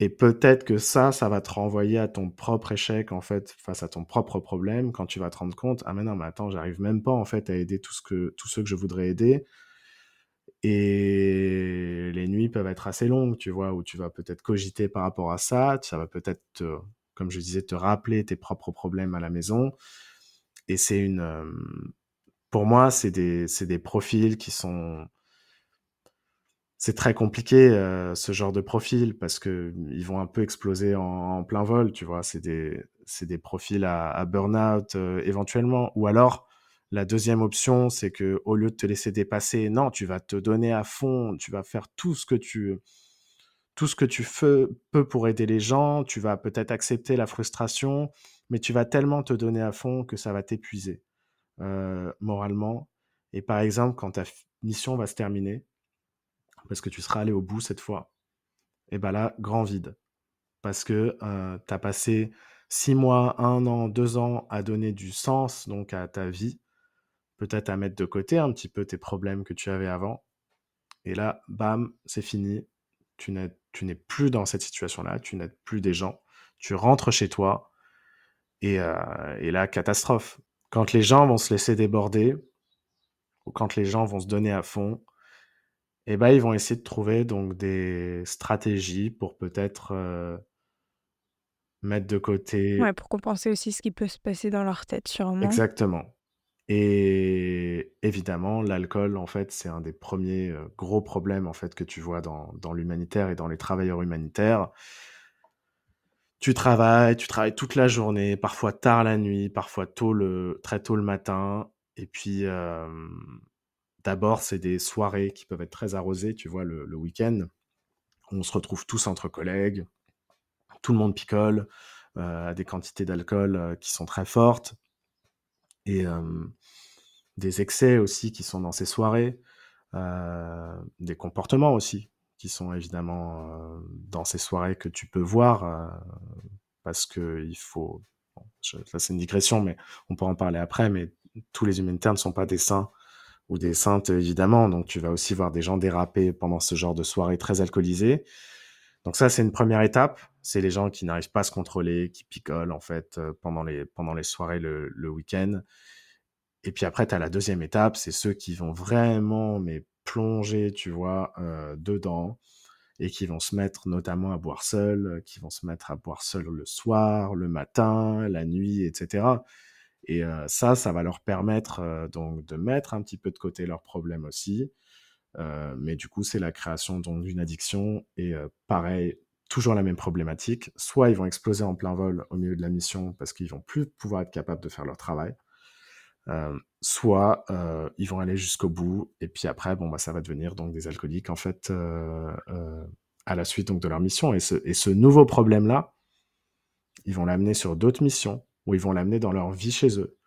Et peut-être que ça, ça va te renvoyer à ton propre échec, en fait, face à ton propre problème, quand tu vas te rendre compte, ah mais non, mais attends, j'arrive même pas, en fait, à aider tous ceux que je voudrais aider. Et les nuits peuvent être assez longues, tu vois, où tu vas peut-être cogiter par rapport à ça, ça va peut-être, comme je disais, te rappeler tes propres problèmes à la maison. Et c'est une, pour moi, c'est des, des profils qui sont, c'est très compliqué euh, ce genre de profil parce que ils vont un peu exploser en, plein vol, tu vois. C'est des, c'est des profils à, à burn-out euh, éventuellement, ou alors la deuxième option, c'est que au lieu de te laisser dépasser, non, tu vas te donner à fond, tu vas faire tout ce que tu tout ce que tu peux pour aider les gens, tu vas peut-être accepter la frustration, mais tu vas tellement te donner à fond que ça va t'épuiser euh, moralement. Et par exemple, quand ta mission va se terminer, parce que tu seras allé au bout cette fois, et ben là, grand vide. Parce que euh, tu as passé six mois, un an, deux ans à donner du sens donc à ta vie, peut-être à mettre de côté un petit peu tes problèmes que tu avais avant. Et là, bam, c'est fini. Tu n'es plus dans cette situation-là, tu n'aides plus des gens. Tu rentres chez toi et, euh, et là, catastrophe. Quand les gens vont se laisser déborder, ou quand les gens vont se donner à fond, eh ben, ils vont essayer de trouver donc des stratégies pour peut-être euh, mettre de côté. Ouais, pour compenser aussi ce qui peut se passer dans leur tête, sûrement. Exactement. Et évidemment, l'alcool, en fait, c'est un des premiers euh, gros problèmes en fait que tu vois dans, dans l'humanitaire et dans les travailleurs humanitaires. Tu travailles, tu travailles toute la journée, parfois tard la nuit, parfois tôt le, très tôt le matin. Et puis, d'abord, c'est des soirées qui peuvent être très arrosées, tu vois, le, week-end. On se retrouve tous entre collègues, tout le monde picole à des quantités d'alcool qui sont très fortes. Et des excès aussi qui sont dans ces soirées, des comportements aussi qui sont évidemment euh, dans ces soirées que tu peux voir, euh, parce que il faut. Bon, là, c'est une digression, mais on pourra en parler après. Mais tous les humanitaires ne sont pas des saints ou des saintes, évidemment. Donc, tu vas aussi voir des gens déraper pendant ce genre de soirée très alcoolisée. Donc, ça, c'est une première étape. C'est les gens qui n'arrivent pas à se contrôler, qui picolent, en fait, euh, pendant les, pendant les soirées le week-end. Et puis après, tu as la deuxième étape, c'est ceux qui vont vraiment mais plonger, tu vois, euh, dedans et qui vont se mettre notamment à boire seul, euh, qui vont se mettre à boire seul le soir, le matin, la nuit, etc. Et euh, ça, ça va leur permettre donc de mettre un petit peu de côté leurs problèmes aussi. mais du coup, c'est la création d'une addiction et pareil, toujours la même problématique. Soit ils vont exploser en plein vol au milieu de la mission parce qu'ils vont plus pouvoir être capables de faire leur travail euh, soit euh, ils vont aller jusqu'au bout et puis après bon bah ça va devenir donc des alcooliques en fait euh, à la suite donc de leur mission. Et ce, nouveau problème là ils vont l'amener sur d'autres missions ou ils vont l'amener dans leur vie chez eux.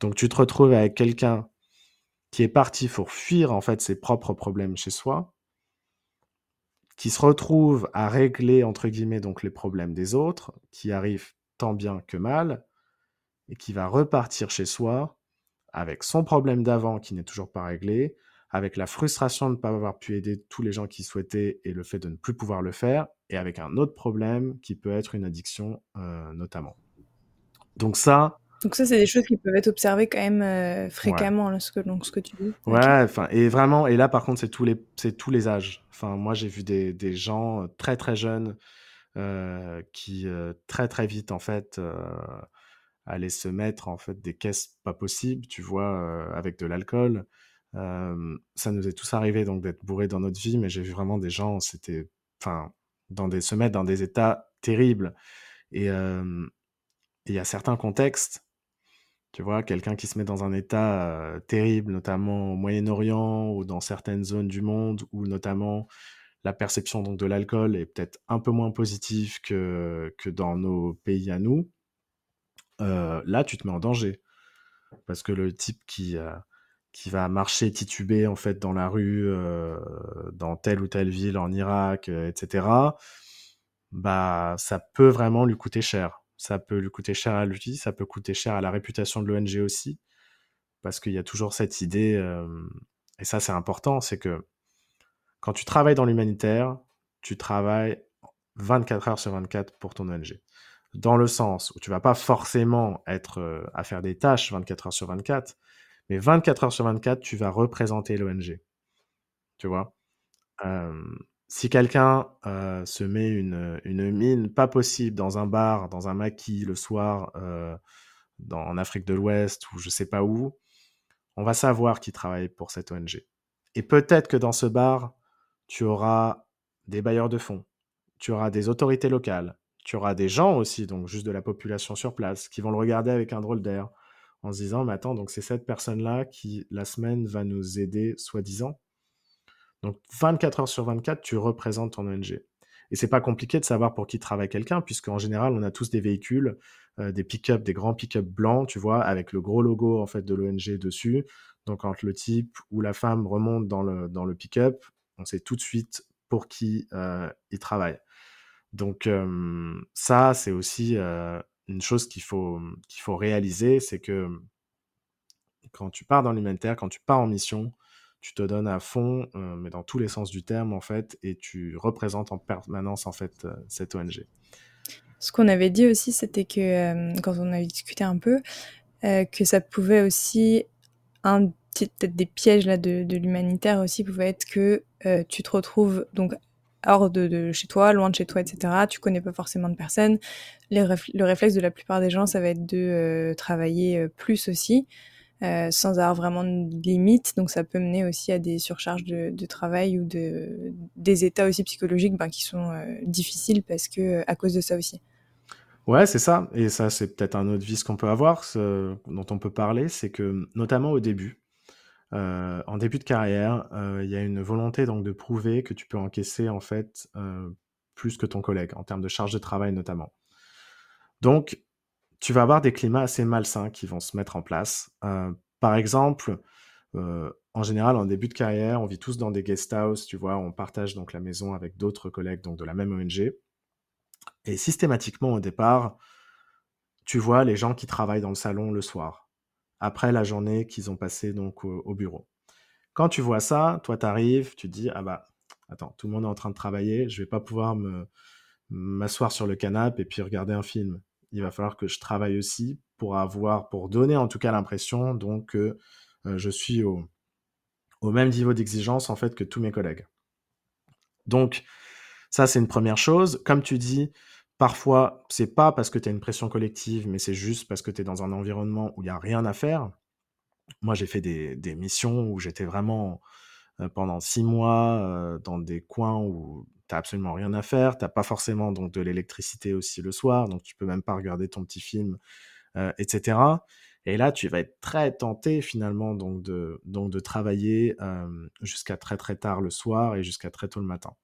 Donc tu te retrouves avec quelqu'un qui est parti pour fuir en fait ses propres problèmes chez soi qui se retrouve à régler entre guillemets donc les problèmes des autres qui arrivent tant bien que mal et qui va repartir chez soi avec son problème d'avant qui n'est toujours pas réglé, avec la frustration de ne pas avoir pu aider tous les gens qui souhaitaient et le fait de ne plus pouvoir le faire, et avec un autre problème qui peut être une addiction euh, notamment. Donc ça... Donc ça, c'est des choses qui peuvent être observées quand même euh, fréquemment, ouais. ce, que, donc, ce que tu dis. Ouais, enfin, et vraiment, et là par contre, c'est tous les, c'est tous les âges. Enfin, moi, j'ai vu des, des, gens très très jeunes euh, qui très très vite en fait aller se mettre en fait des caisses pas possibles, tu vois, euh, avec de l'alcool. Ça nous est tous arrivé donc d'être bourrés dans notre vie, mais j'ai vu vraiment des gens, c'était, enfin, dans des se mettre dans des états terribles. Et il y a certains contextes, tu vois, quelqu'un qui se met dans un état terrible, notamment au Moyen-Orient ou dans certaines zones du monde, où notamment la perception donc de l'alcool est peut-être un peu moins positive que, que dans nos pays à nous. Euh, là, tu te mets en danger. Parce que le type qui, euh, qui va marcher titubé en fait dans la rue, euh, dans telle ou telle ville en Irak, etc., bah, ça peut vraiment lui coûter cher. Ça peut lui coûter cher à lui, ça peut coûter cher à la réputation de l'ONG aussi. Parce qu'il y a toujours cette idée, et ça c'est important, c'est que quand tu travailles dans l'humanitaire, tu travailles 24 heures sur 24 pour ton ONG. Dans le sens où tu vas pas forcément être euh, à faire des tâches 24 heures sur 24, mais 24 heures sur 24, tu vas représenter l'ONG. Tu vois? Si quelqu'un euh, se met une, mine pas possible dans un bar, dans un maquis le soir, euh, en Afrique de l'Ouest ou je sais pas où, on va savoir qui travaille pour cette ONG. Et peut-être que dans ce bar, tu auras des bailleurs de fonds, tu auras des autorités locales, tu auras des gens aussi, donc juste de la population sur place, qui vont le regarder avec un drôle d'air, en se disant, mais attends, donc c'est cette personne-là qui, la semaine, va nous aider, soi-disant. Donc 24 heures sur 24, tu représentes ton ONG. Et c'est pas compliqué de savoir pour qui travaille quelqu'un, puisqu'en général, on a tous des véhicules, euh, des pick-up, des grands pick-up blancs, tu vois, avec le gros logo en fait de l'ONG dessus. Donc quand le type ou la femme remonte dans le, pick-up, on sait tout de suite pour qui euh, il travaille. Donc ça, c'est aussi une chose qu'il faut, qu'il faut réaliser, c'est que quand tu pars dans l'humanitaire, quand tu pars en mission, tu te donnes à fond, mais dans tous les sens du terme en fait, et tu représentes en permanence en fait cette ONG. Ce qu'on avait dit aussi, c'était que quand on avait discuté un peu, que ça pouvait aussi un peut-être des pièges là de, de l'humanitaire aussi pouvait être que tu te retrouves donc hors de, chez toi, loin de chez toi, etc. Tu connais pas forcément de personnes. Le réflexe de la plupart des gens, ça va être de travailler plus aussi. Euh, sans avoir vraiment de limite. Donc ça peut mener aussi à des surcharges de, travail ou de, des états aussi psychologiques ben, qui sont euh, difficiles parce que à cause de ça aussi. Ouais, c'est ça. Et ça, c'est peut-être un autre vice qu'on peut avoir, dont on peut parler, c'est que notamment au début, euh, en début de carrière, il y a une volonté donc de prouver que tu peux encaisser en fait plus que ton collègue en termes de charge de travail notamment. Donc, tu vas avoir des climats assez malsains qui vont se mettre en place. Euh, par exemple, euh, en général, en début de carrière, on vit tous dans des guest houses, tu vois, on partage donc la maison avec d'autres collègues donc de la même ONG. Et systématiquement, au départ, tu vois les gens qui travaillent dans le salon le soir, après la journée qu'ils ont passée donc au, bureau. Quand tu vois ça, toi, tu arrives, tu dis, ah bah, attends, tout le monde est en train de travailler, je vais pas pouvoir m'asseoir sur le canapé et puis regarder un film il va falloir que je travaille aussi pour avoir, pour donner en tout cas l'impression donc que euh, je suis au, au même niveau d'exigence en fait que tous mes collègues. Donc ça c'est une première chose. Comme tu dis, parfois c'est pas parce que tu as une pression collective, mais c'est juste parce que tu es dans un environnement où il n'y a rien à faire. Moi j'ai fait des, missions où j'étais vraiment euh, pendant six mois euh, dans des coins où absolument rien à faire, t'as pas forcément donc de l'électricité aussi le soir, donc tu peux même pas regarder ton petit film, euh, etc. Et là, tu vas être très tenté finalement donc de, donc de travailler jusqu'à très très tard le soir et jusqu'à très tôt le matin.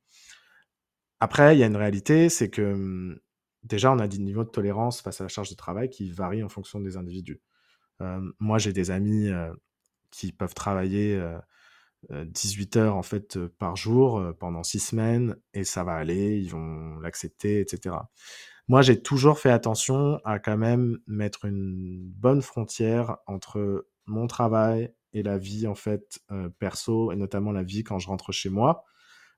Après, il y a une réalité, c'est que hum, déjà, on a des niveaux de tolérance face à la charge de travail qui varient en fonction des individus. Moi, j'ai des amis qui peuvent travailler 18 heures en fait par jour pendant six semaines et ça va aller, ils vont l'accepter, etc. Moi, j'ai toujours fait attention à quand même mettre une bonne frontière entre mon travail et la vie en fait perso et notamment la vie quand je rentre chez moi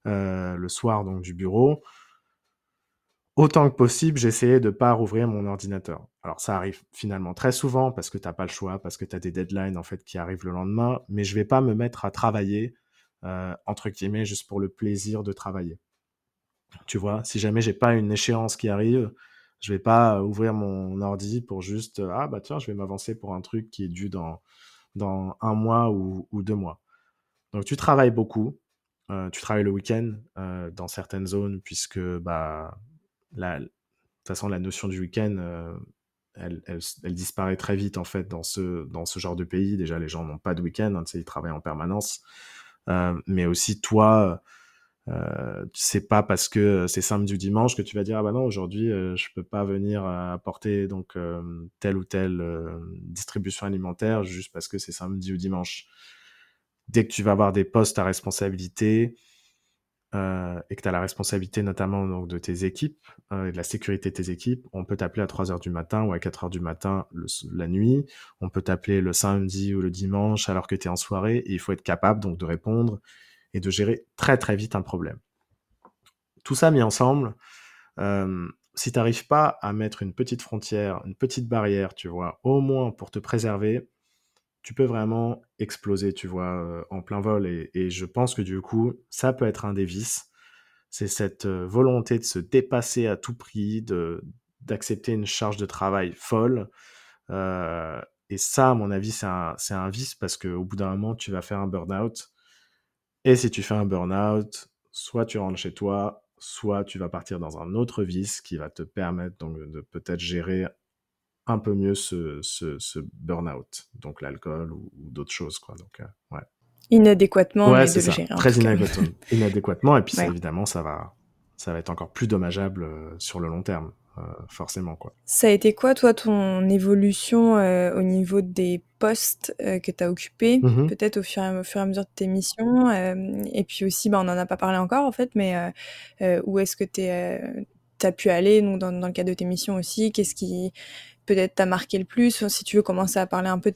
le soir donc du bureau autant que possible, j'essayais de ne pas rouvrir mon ordinateur. Alors ça arrive finalement très souvent parce que tu n'as pas le choix, parce que tu as des deadlines en fait qui arrivent le lendemain, mais je vais pas me mettre à travailler euh, entre guillemets juste pour le plaisir de travailler. Tu vois, si jamais j'ai pas une échéance qui arrive, je vais pas ouvrir mon ordi pour juste ah bah tiens, je vais m'avancer pour un truc qui est dû dans dans un mois ou, deux mois. Donc tu travailles beaucoup, euh, tu travailles le week-end euh, dans certaines zones puisque bah de toute façon, la notion du week-end, euh, elle, disparaît très vite en fait dans ce, dans ce genre de pays. Déjà, les gens n'ont pas de week-end, hein, ils travaillent en permanence. Euh, mais aussi, toi, euh, c'est pas parce que c'est samedi ou dimanche que tu vas dire ah bah non aujourd'hui euh, je peux pas venir apporter donc telle ou telle distribution alimentaire juste parce que c'est samedi ou dimanche. Dès que tu vas avoir des postes à responsabilité, euh, et que tu as la responsabilité notamment donc, de tes équipes euh, et de la sécurité de tes équipes, on peut t'appeler à 3 heures du matin ou à 4 heures du matin la nuit, on peut t'appeler le samedi ou le dimanche alors que tu es en soirée, et il faut être capable donc de répondre et de gérer très très vite un problème. Tout ça mis ensemble, si tu n'arrives pas à mettre une petite frontière, une petite barrière, tu vois, au moins pour te préserver, tu peux vraiment exploser, tu vois, en plein vol. Et, je pense que du coup, ça peut être un des vices. C'est cette volonté de se dépasser à tout prix, d'accepter une charge de travail folle. Euh, et ça, à mon avis, c'est un, un, vice parce qu'au bout d'un moment, tu vas faire un burn-out. Et si tu fais un burn-out, soit tu rentres chez toi, soit tu vas partir dans un autre vice qui va te permettre donc de peut-être gérer un peu mieux ce, ce, ce burn-out, donc l'alcool ou, d'autres choses. Quoi. Donc, euh, ouais. Inadéquatement, ouais, ça. Très inadéquatement. inadéquatement. Et puis, évidemment, ça va, ça va être encore plus dommageable euh, sur le long terme. Euh, forcément quoi. Ça a été quoi toi ton évolution au niveau des postes que tu as occupés, mmh peut-être au fur, et à, fur et à mesure de tes missions et puis aussi bah, on n'en a pas parlé encore en fait mais où est-ce que tu as pu aller donc, dans, dans, le cadre de tes missions aussi Qu'est-ce qui peut-être t'a marqué le plus Si tu veux commencer à parler un peu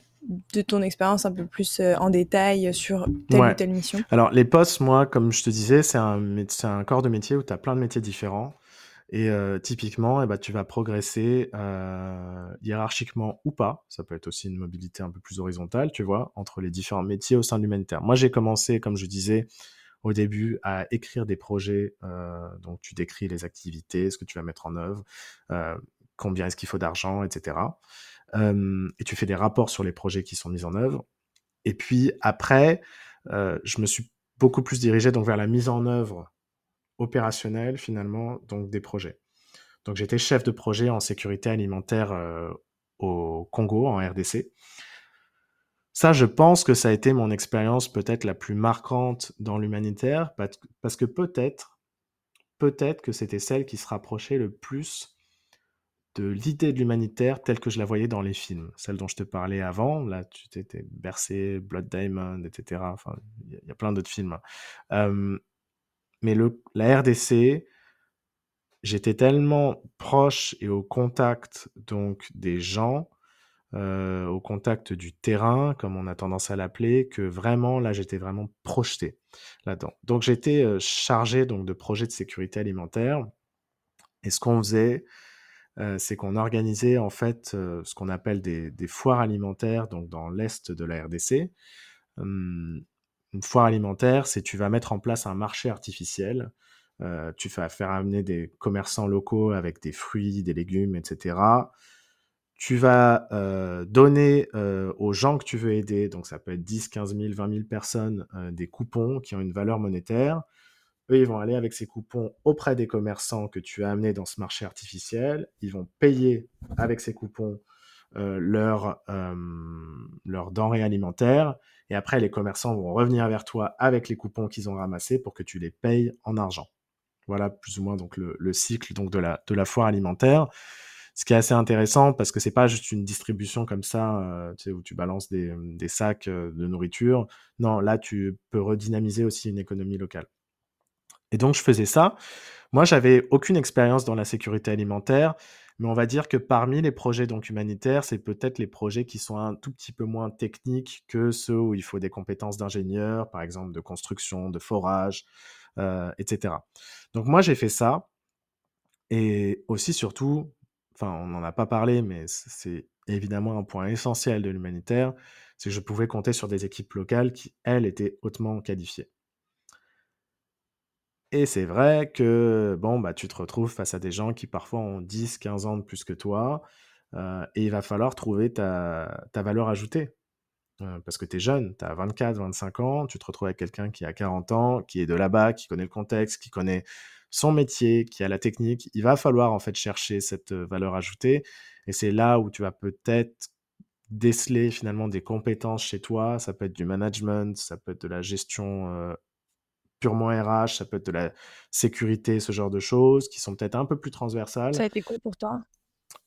de ton expérience un peu plus en détail sur telle ou telle mission. Alors les postes, moi, comme je te disais, c'est un, un corps de métier où tu as plein de métiers différents. Et typiquement, eh ben, tu vas progresser hiérarchiquement ou pas. Ça peut être aussi une mobilité un peu plus horizontale, tu vois, entre les différents métiers au sein de l'humanitaire. Moi, j'ai commencé, comme je disais au début, à écrire des projets. donc, tu décris les activités, ce que tu vas mettre en œuvre, combien est-ce qu'il faut d'argent, etc. et tu fais des rapports sur les projets qui sont mis en œuvre. Et puis après, je me suis beaucoup plus dirigé donc vers la mise en œuvre opérationnel finalement donc des projets. Donc j'étais chef de projet en sécurité alimentaire au Congo, en RDC. Ça, je pense que ça a été mon expérience peut-être la plus marquante dans l'humanitaire, parce que peut-être, peut-être que c'était celle qui se rapprochait le plus de l'idée de l'humanitaire telle que je la voyais dans les films. Celle dont je te parlais avant, là, tu t'étais bercé, Blood Diamond, etc. Enfin, il y, a plein d'autres films. Mais le, la RDC, j'étais tellement proche et au contact donc des gens, euh, au contact du terrain, comme on a tendance à l'appeler, que vraiment là j'étais vraiment projeté là-dedans. Donc j'étais euh, chargé donc de projets de sécurité alimentaire. Et ce qu'on faisait, c'est qu'on organisait en fait ce qu'on appelle des, foires alimentaires donc dans l'est de la RDC. Une foire alimentaire, c'est tu vas mettre en place un marché artificiel. Tu vas faire amener des commerçants locaux avec des fruits, des légumes, etc. Tu vas donner aux gens que tu veux aider, donc ça peut être 10, 15 000, 20 000 personnes, des coupons qui ont une valeur monétaire. Eux, ils vont aller avec ces coupons auprès des commerçants que tu as amenés dans ce marché artificiel. Ils vont payer avec ces coupons leurs leur denrées alimentaires et après, les commerçants vont revenir vers toi avec les coupons qu'ils ont ramassés pour que tu les payes en argent. Voilà plus ou moins donc le, cycle donc de la, de la foire alimentaire. Ce qui est assez intéressant parce que c'est pas juste une distribution comme ça, euh, tu où tu balances des, des, sacs euh, de nourriture. Non, là, tu peux redynamiser aussi une économie locale. Et donc, je faisais ça. Moi, j'avais aucune expérience dans la sécurité alimentaire. Mais on va dire que parmi les projets donc humanitaires, c'est peut-être les projets qui sont un tout petit peu moins techniques que ceux où il faut des compétences d'ingénieur, par exemple de construction, de forage, euh, etc. Donc moi j'ai fait ça et aussi surtout, enfin on n'en a pas parlé, mais c'est évidemment un point essentiel de l'humanitaire, c'est que je pouvais compter sur des équipes locales qui elles étaient hautement qualifiées. Et c'est vrai que, bon, bah, tu te retrouves face à des gens qui parfois ont 10, 15 ans de plus que toi, euh, et il va falloir trouver ta, valeur ajoutée. Euh, parce que tu es jeune, tu as 24, 25 ans, tu te retrouves avec quelqu'un qui a 40 ans, qui est de là-bas, qui connaît le contexte, qui connaît son métier, qui a la technique. Il va falloir en fait chercher cette euh, valeur ajoutée. Et c'est là où tu vas peut-être déceler finalement des compétences chez toi. Ça peut être du management, ça peut être de la gestion purement RH, ça peut être de la sécurité, ce genre de choses, qui sont peut-être un peu plus transversales. Ça a été quoi pour toi?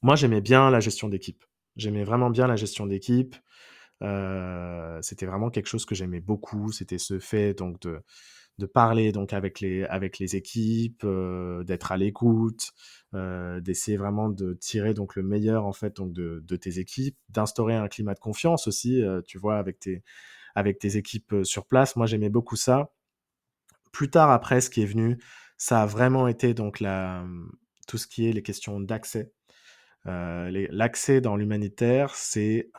Moi, j'aimais bien la gestion d'équipe. J'aimais vraiment bien la gestion d'équipe. Euh, c'était vraiment quelque chose que j'aimais beaucoup. C'était ce fait donc de, de parler donc avec les avec les équipes, euh, d'être à l'écoute, euh, d'essayer vraiment de tirer donc le meilleur en fait donc de, de tes équipes, d'instaurer un climat de confiance aussi, tu vois, avec tes avec tes équipes sur place. Moi, j'aimais beaucoup ça plus tard, après, ce qui est venu, ça a vraiment été donc tout ce qui est les questions d'accès. L'accès dans l'humanitaire, c'est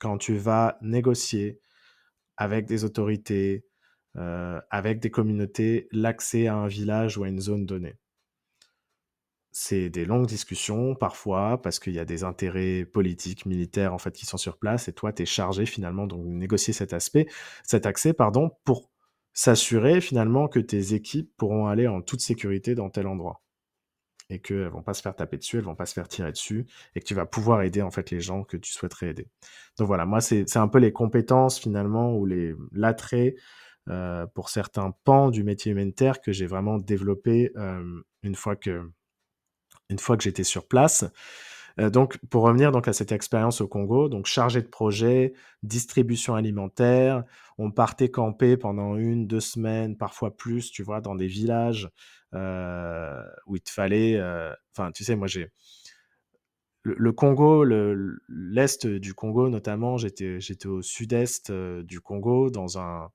quand tu vas négocier avec des autorités, avec des communautés, l'accès à un village ou à une zone donnée c'est des longues discussions parfois parce qu'il y a des intérêts politiques, militaires en fait qui sont sur place et toi tu es chargé finalement de négocier cet aspect, cet accès pardon pour s'assurer finalement que tes équipes pourront aller en toute sécurité dans tel endroit et qu'elles vont pas se faire taper dessus, elles vont pas se faire tirer dessus et que tu vas pouvoir aider en fait les gens que tu souhaiterais aider. Donc voilà, moi c'est un peu les compétences finalement ou les l'attrait euh, pour certains pans du métier humanitaire que j'ai vraiment développé euh, une fois que une fois que j'étais sur place. Euh, donc, pour revenir donc à cette expérience au Congo, donc chargé de projet, distribution alimentaire, on partait camper pendant une, deux semaines, parfois plus, tu vois, dans des villages euh, où il fallait. Euh, enfin, tu sais, moi j'ai le, Congo, l'est du Congo notamment, j'étais au sud-est du Congo dans un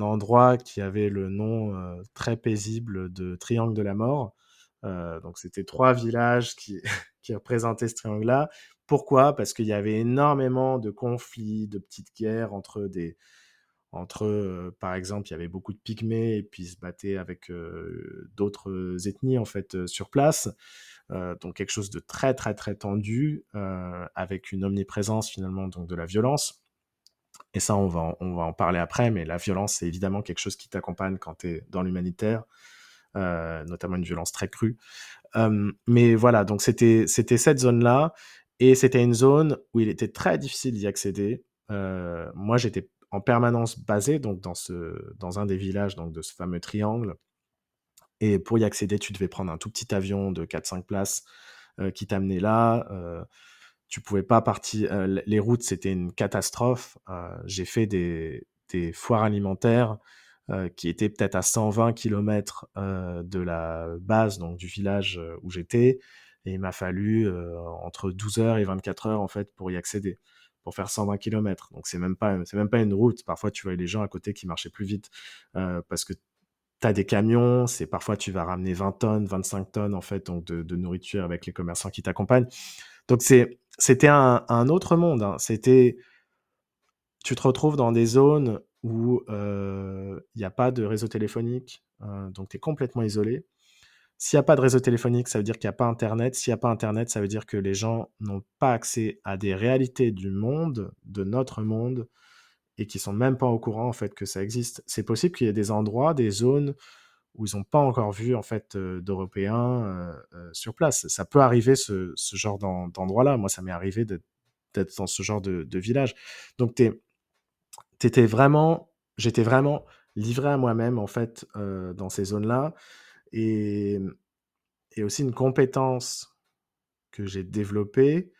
endroit qui avait le nom très paisible de Triangle de la Mort. Euh, donc c'était trois villages qui, qui représentaient ce triangle-là. Pourquoi? Parce qu'il y avait énormément de conflits, de petites guerres entre des, entre, euh, par exemple, il y avait beaucoup de pygmées et puis ils se battaient avec euh, d'autres ethnies en fait sur place. donc quelque chose de très très très tendu avec une omniprésence finalement donc de la violence. Et ça, on va, on va en parler après, mais la violence, c'est évidemment quelque chose qui t'accompagne quand tu es dans l'humanitaire. Euh, notamment une violence très crue. mais voilà, donc c'était cette zone-là, et c'était une zone où il était très difficile d'y accéder. Euh, moi, j'étais en permanence basé donc dans un des villages donc de ce fameux triangle. Et pour y accéder, tu devais prendre un tout petit avion de 4-5 places euh, qui t'amenait là. Euh, tu pouvais pas partir. les routes, c'était une catastrophe. J'ai fait des foires alimentaires euh, qui était peut-être à 120 km euh, de la base, donc du village euh, où j'étais. Et il m'a fallu entre 12 heures et 24 heures en fait pour y accéder, pour faire 120 km. Donc c'est même pas c'est même pas une route. Parfois tu vois les gens à côté qui marchaient plus vite parce que tu as des camions, c'est parfois tu vas ramener 20 tonnes, 25 tonnes en fait donc de, nourriture avec les commerçants qui t'accompagnent. Donc c'est c'était un, un, autre monde. Hein. C'était tu te retrouves dans des zones où il n'y a pas de réseau téléphonique, donc tu es complètement isolé. S'il n'y a pas de réseau téléphonique, ça veut dire qu'il n'y a pas Internet. S'il n'y a pas Internet, ça veut dire que les gens n'ont pas accès à des réalités du monde, de notre monde, et qui sont même pas au courant en fait que ça existe. C'est possible qu'il y ait des endroits, des zones où ils n'ont pas encore vu en fait d'Européens sur place. Ça peut arriver ce, genre d'endroit-là. Moi, ça m'est arrivé d'être dans ce genre de, de village. Donc, tu es j'étais vraiment livré à moi-même en fait euh, dans ces zones-là et, et aussi une compétence que j'ai développée,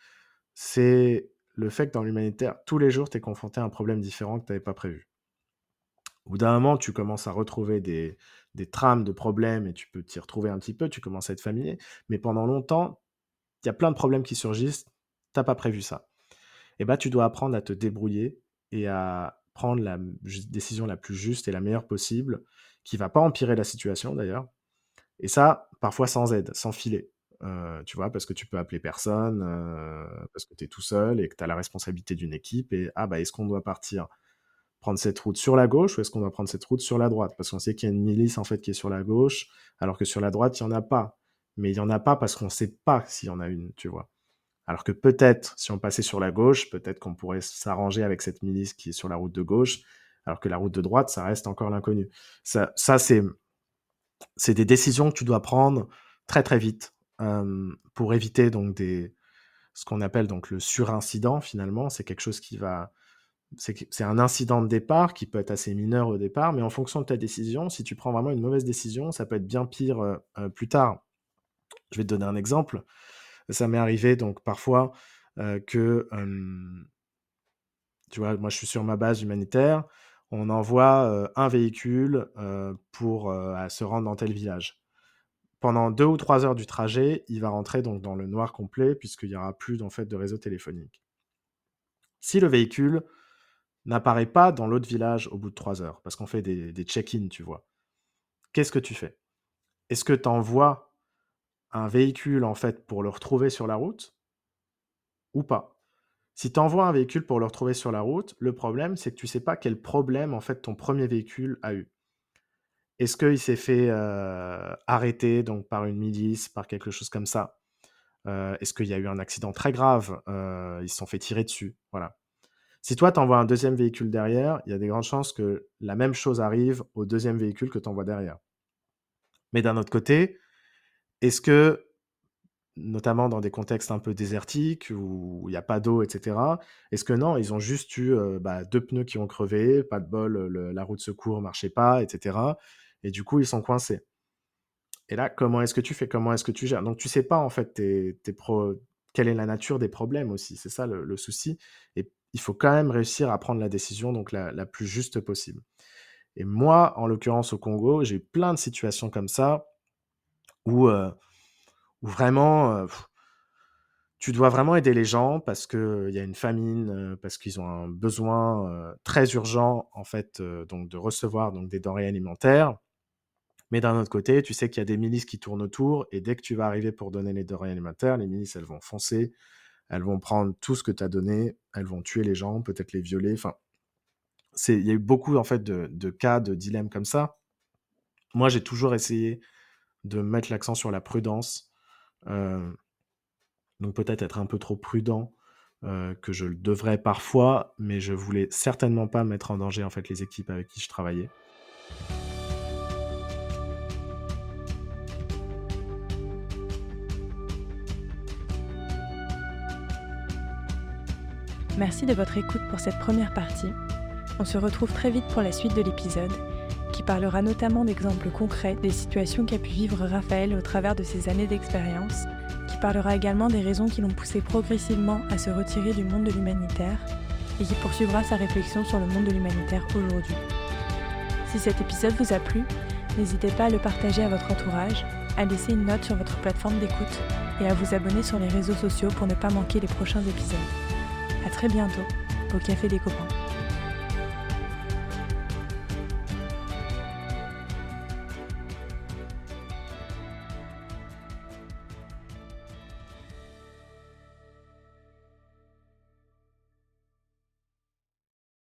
c'est le fait que dans l'humanitaire, tous les jours, tu es confronté à un problème différent que tu n'avais pas prévu. Au bout d'un moment, tu commences à retrouver des, des trames de problèmes et tu peux t'y retrouver un petit peu, tu commences à être familier, mais pendant longtemps, il y a plein de problèmes qui surgissent, tu n'as pas prévu ça. Et bah, tu dois apprendre à te débrouiller et à prendre la décision la plus juste et la meilleure possible, qui va pas empirer la situation d'ailleurs. Et ça, parfois sans aide, sans filet. Euh, tu vois, parce que tu peux appeler personne, euh, parce que tu es tout seul et que tu as la responsabilité d'une équipe. Et ah, bah, est-ce qu'on doit partir prendre cette route sur la gauche ou est-ce qu'on doit prendre cette route sur la droite? Parce qu'on sait qu'il y a une milice en fait qui est sur la gauche, alors que sur la droite, il n'y en a pas. Mais il n'y en a pas parce qu'on ne sait pas s'il y en a une, tu vois. Alors que peut-être, si on passait sur la gauche, peut-être qu'on pourrait s'arranger avec cette milice qui est sur la route de gauche, alors que la route de droite, ça reste encore l'inconnu. Ça, c'est, c'est des décisions que tu dois prendre très très vite pour éviter donc des, ce qu'on appelle donc le surincident finalement. C'est quelque chose qui va, c'est un incident de départ qui peut être assez mineur au départ, mais en fonction de ta décision, si tu prends vraiment une mauvaise décision, ça peut être bien pire euh, euh, plus tard. Je vais te donner un exemple ça m'est arrivé donc parfois que, tu vois, moi je suis sur ma base humanitaire, on envoie un véhicule pour se rendre dans tel village. Pendant deux ou trois heures du trajet, il va rentrer donc dans le noir complet puisqu'il n'y aura plus en de réseau téléphonique. Si le véhicule n'apparaît pas dans l'autre village au bout de trois heures, parce qu'on fait des, des check-in, tu vois, qu'est-ce que tu fais? Est-ce que tu envoies un véhicule en fait pour le retrouver sur la route ou pas Si tu envoies un véhicule pour le retrouver sur la route, le problème c'est que tu sais pas quel problème en fait ton premier véhicule a eu. Est-ce qu'il s'est fait euh, arrêter donc par une milice, par quelque chose comme ça? Euh, Est-ce qu'il y a eu un accident très grave? Euh, Ils se sont fait tirer dessus. Voilà. Si toi, tu envoies un deuxième véhicule derrière, il y a des grandes chances que la même chose arrive au deuxième véhicule que tu envoies derrière. Mais d'un autre côté, est-ce que, notamment dans des contextes un peu désertiques où il n'y a pas d'eau, etc., est-ce que non, ils ont juste eu bah, deux pneus qui ont crevé, pas de bol, la roue de secours marchait pas, etc. Et du coup, ils sont coincés? Et là, comment est-ce que tu fais? Comment est-ce que tu gères? Donc, tu sais pas, en fait, quelle est la nature des problèmes aussi. C'est ça le, souci. Et il faut quand même réussir à prendre la décision donc la, plus juste possible. Et moi, en l'occurrence au Congo, j'ai eu plein de situations comme ça où, vraiment, tu dois vraiment aider les gens parce qu'il y a une famine, parce qu'ils ont un besoin très urgent en fait donc de recevoir donc des denrées alimentaires. Mais d'un autre côté, tu sais qu'il y a des milices qui tournent autour, et dès que tu vas arriver pour donner les denrées alimentaires, les milices, elles vont foncer, elles vont prendre tout ce que tu as donné, elles vont tuer les gens, peut-être les violer. Enfin, il y a eu beaucoup en fait de, cas, de dilemmes comme ça. Moi, j'ai toujours essayé de mettre l'accent sur la prudence. Euh, donc peut-être être un peu trop prudent euh, que je le devrais parfois, mais je voulais certainement pas mettre en danger en fait les équipes avec qui je travaillais. Merci de votre écoute pour cette première partie. On se retrouve très vite pour la suite de l'épisode, qui parlera notamment d'exemples concrets des situations qu'a pu vivre Raphaël au travers de ses années d'expérience, qui parlera également des raisons qui l'ont poussé progressivement à se retirer du monde de l'humanitaire, et qui poursuivra sa réflexion sur le monde de l'humanitaire aujourd'hui. Si cet épisode vous a plu, n'hésitez pas à le partager à votre entourage, à laisser une note sur votre plateforme d'écoute et à vous abonner sur les réseaux sociaux pour ne pas manquer les prochains épisodes. A très bientôt au Café des copains.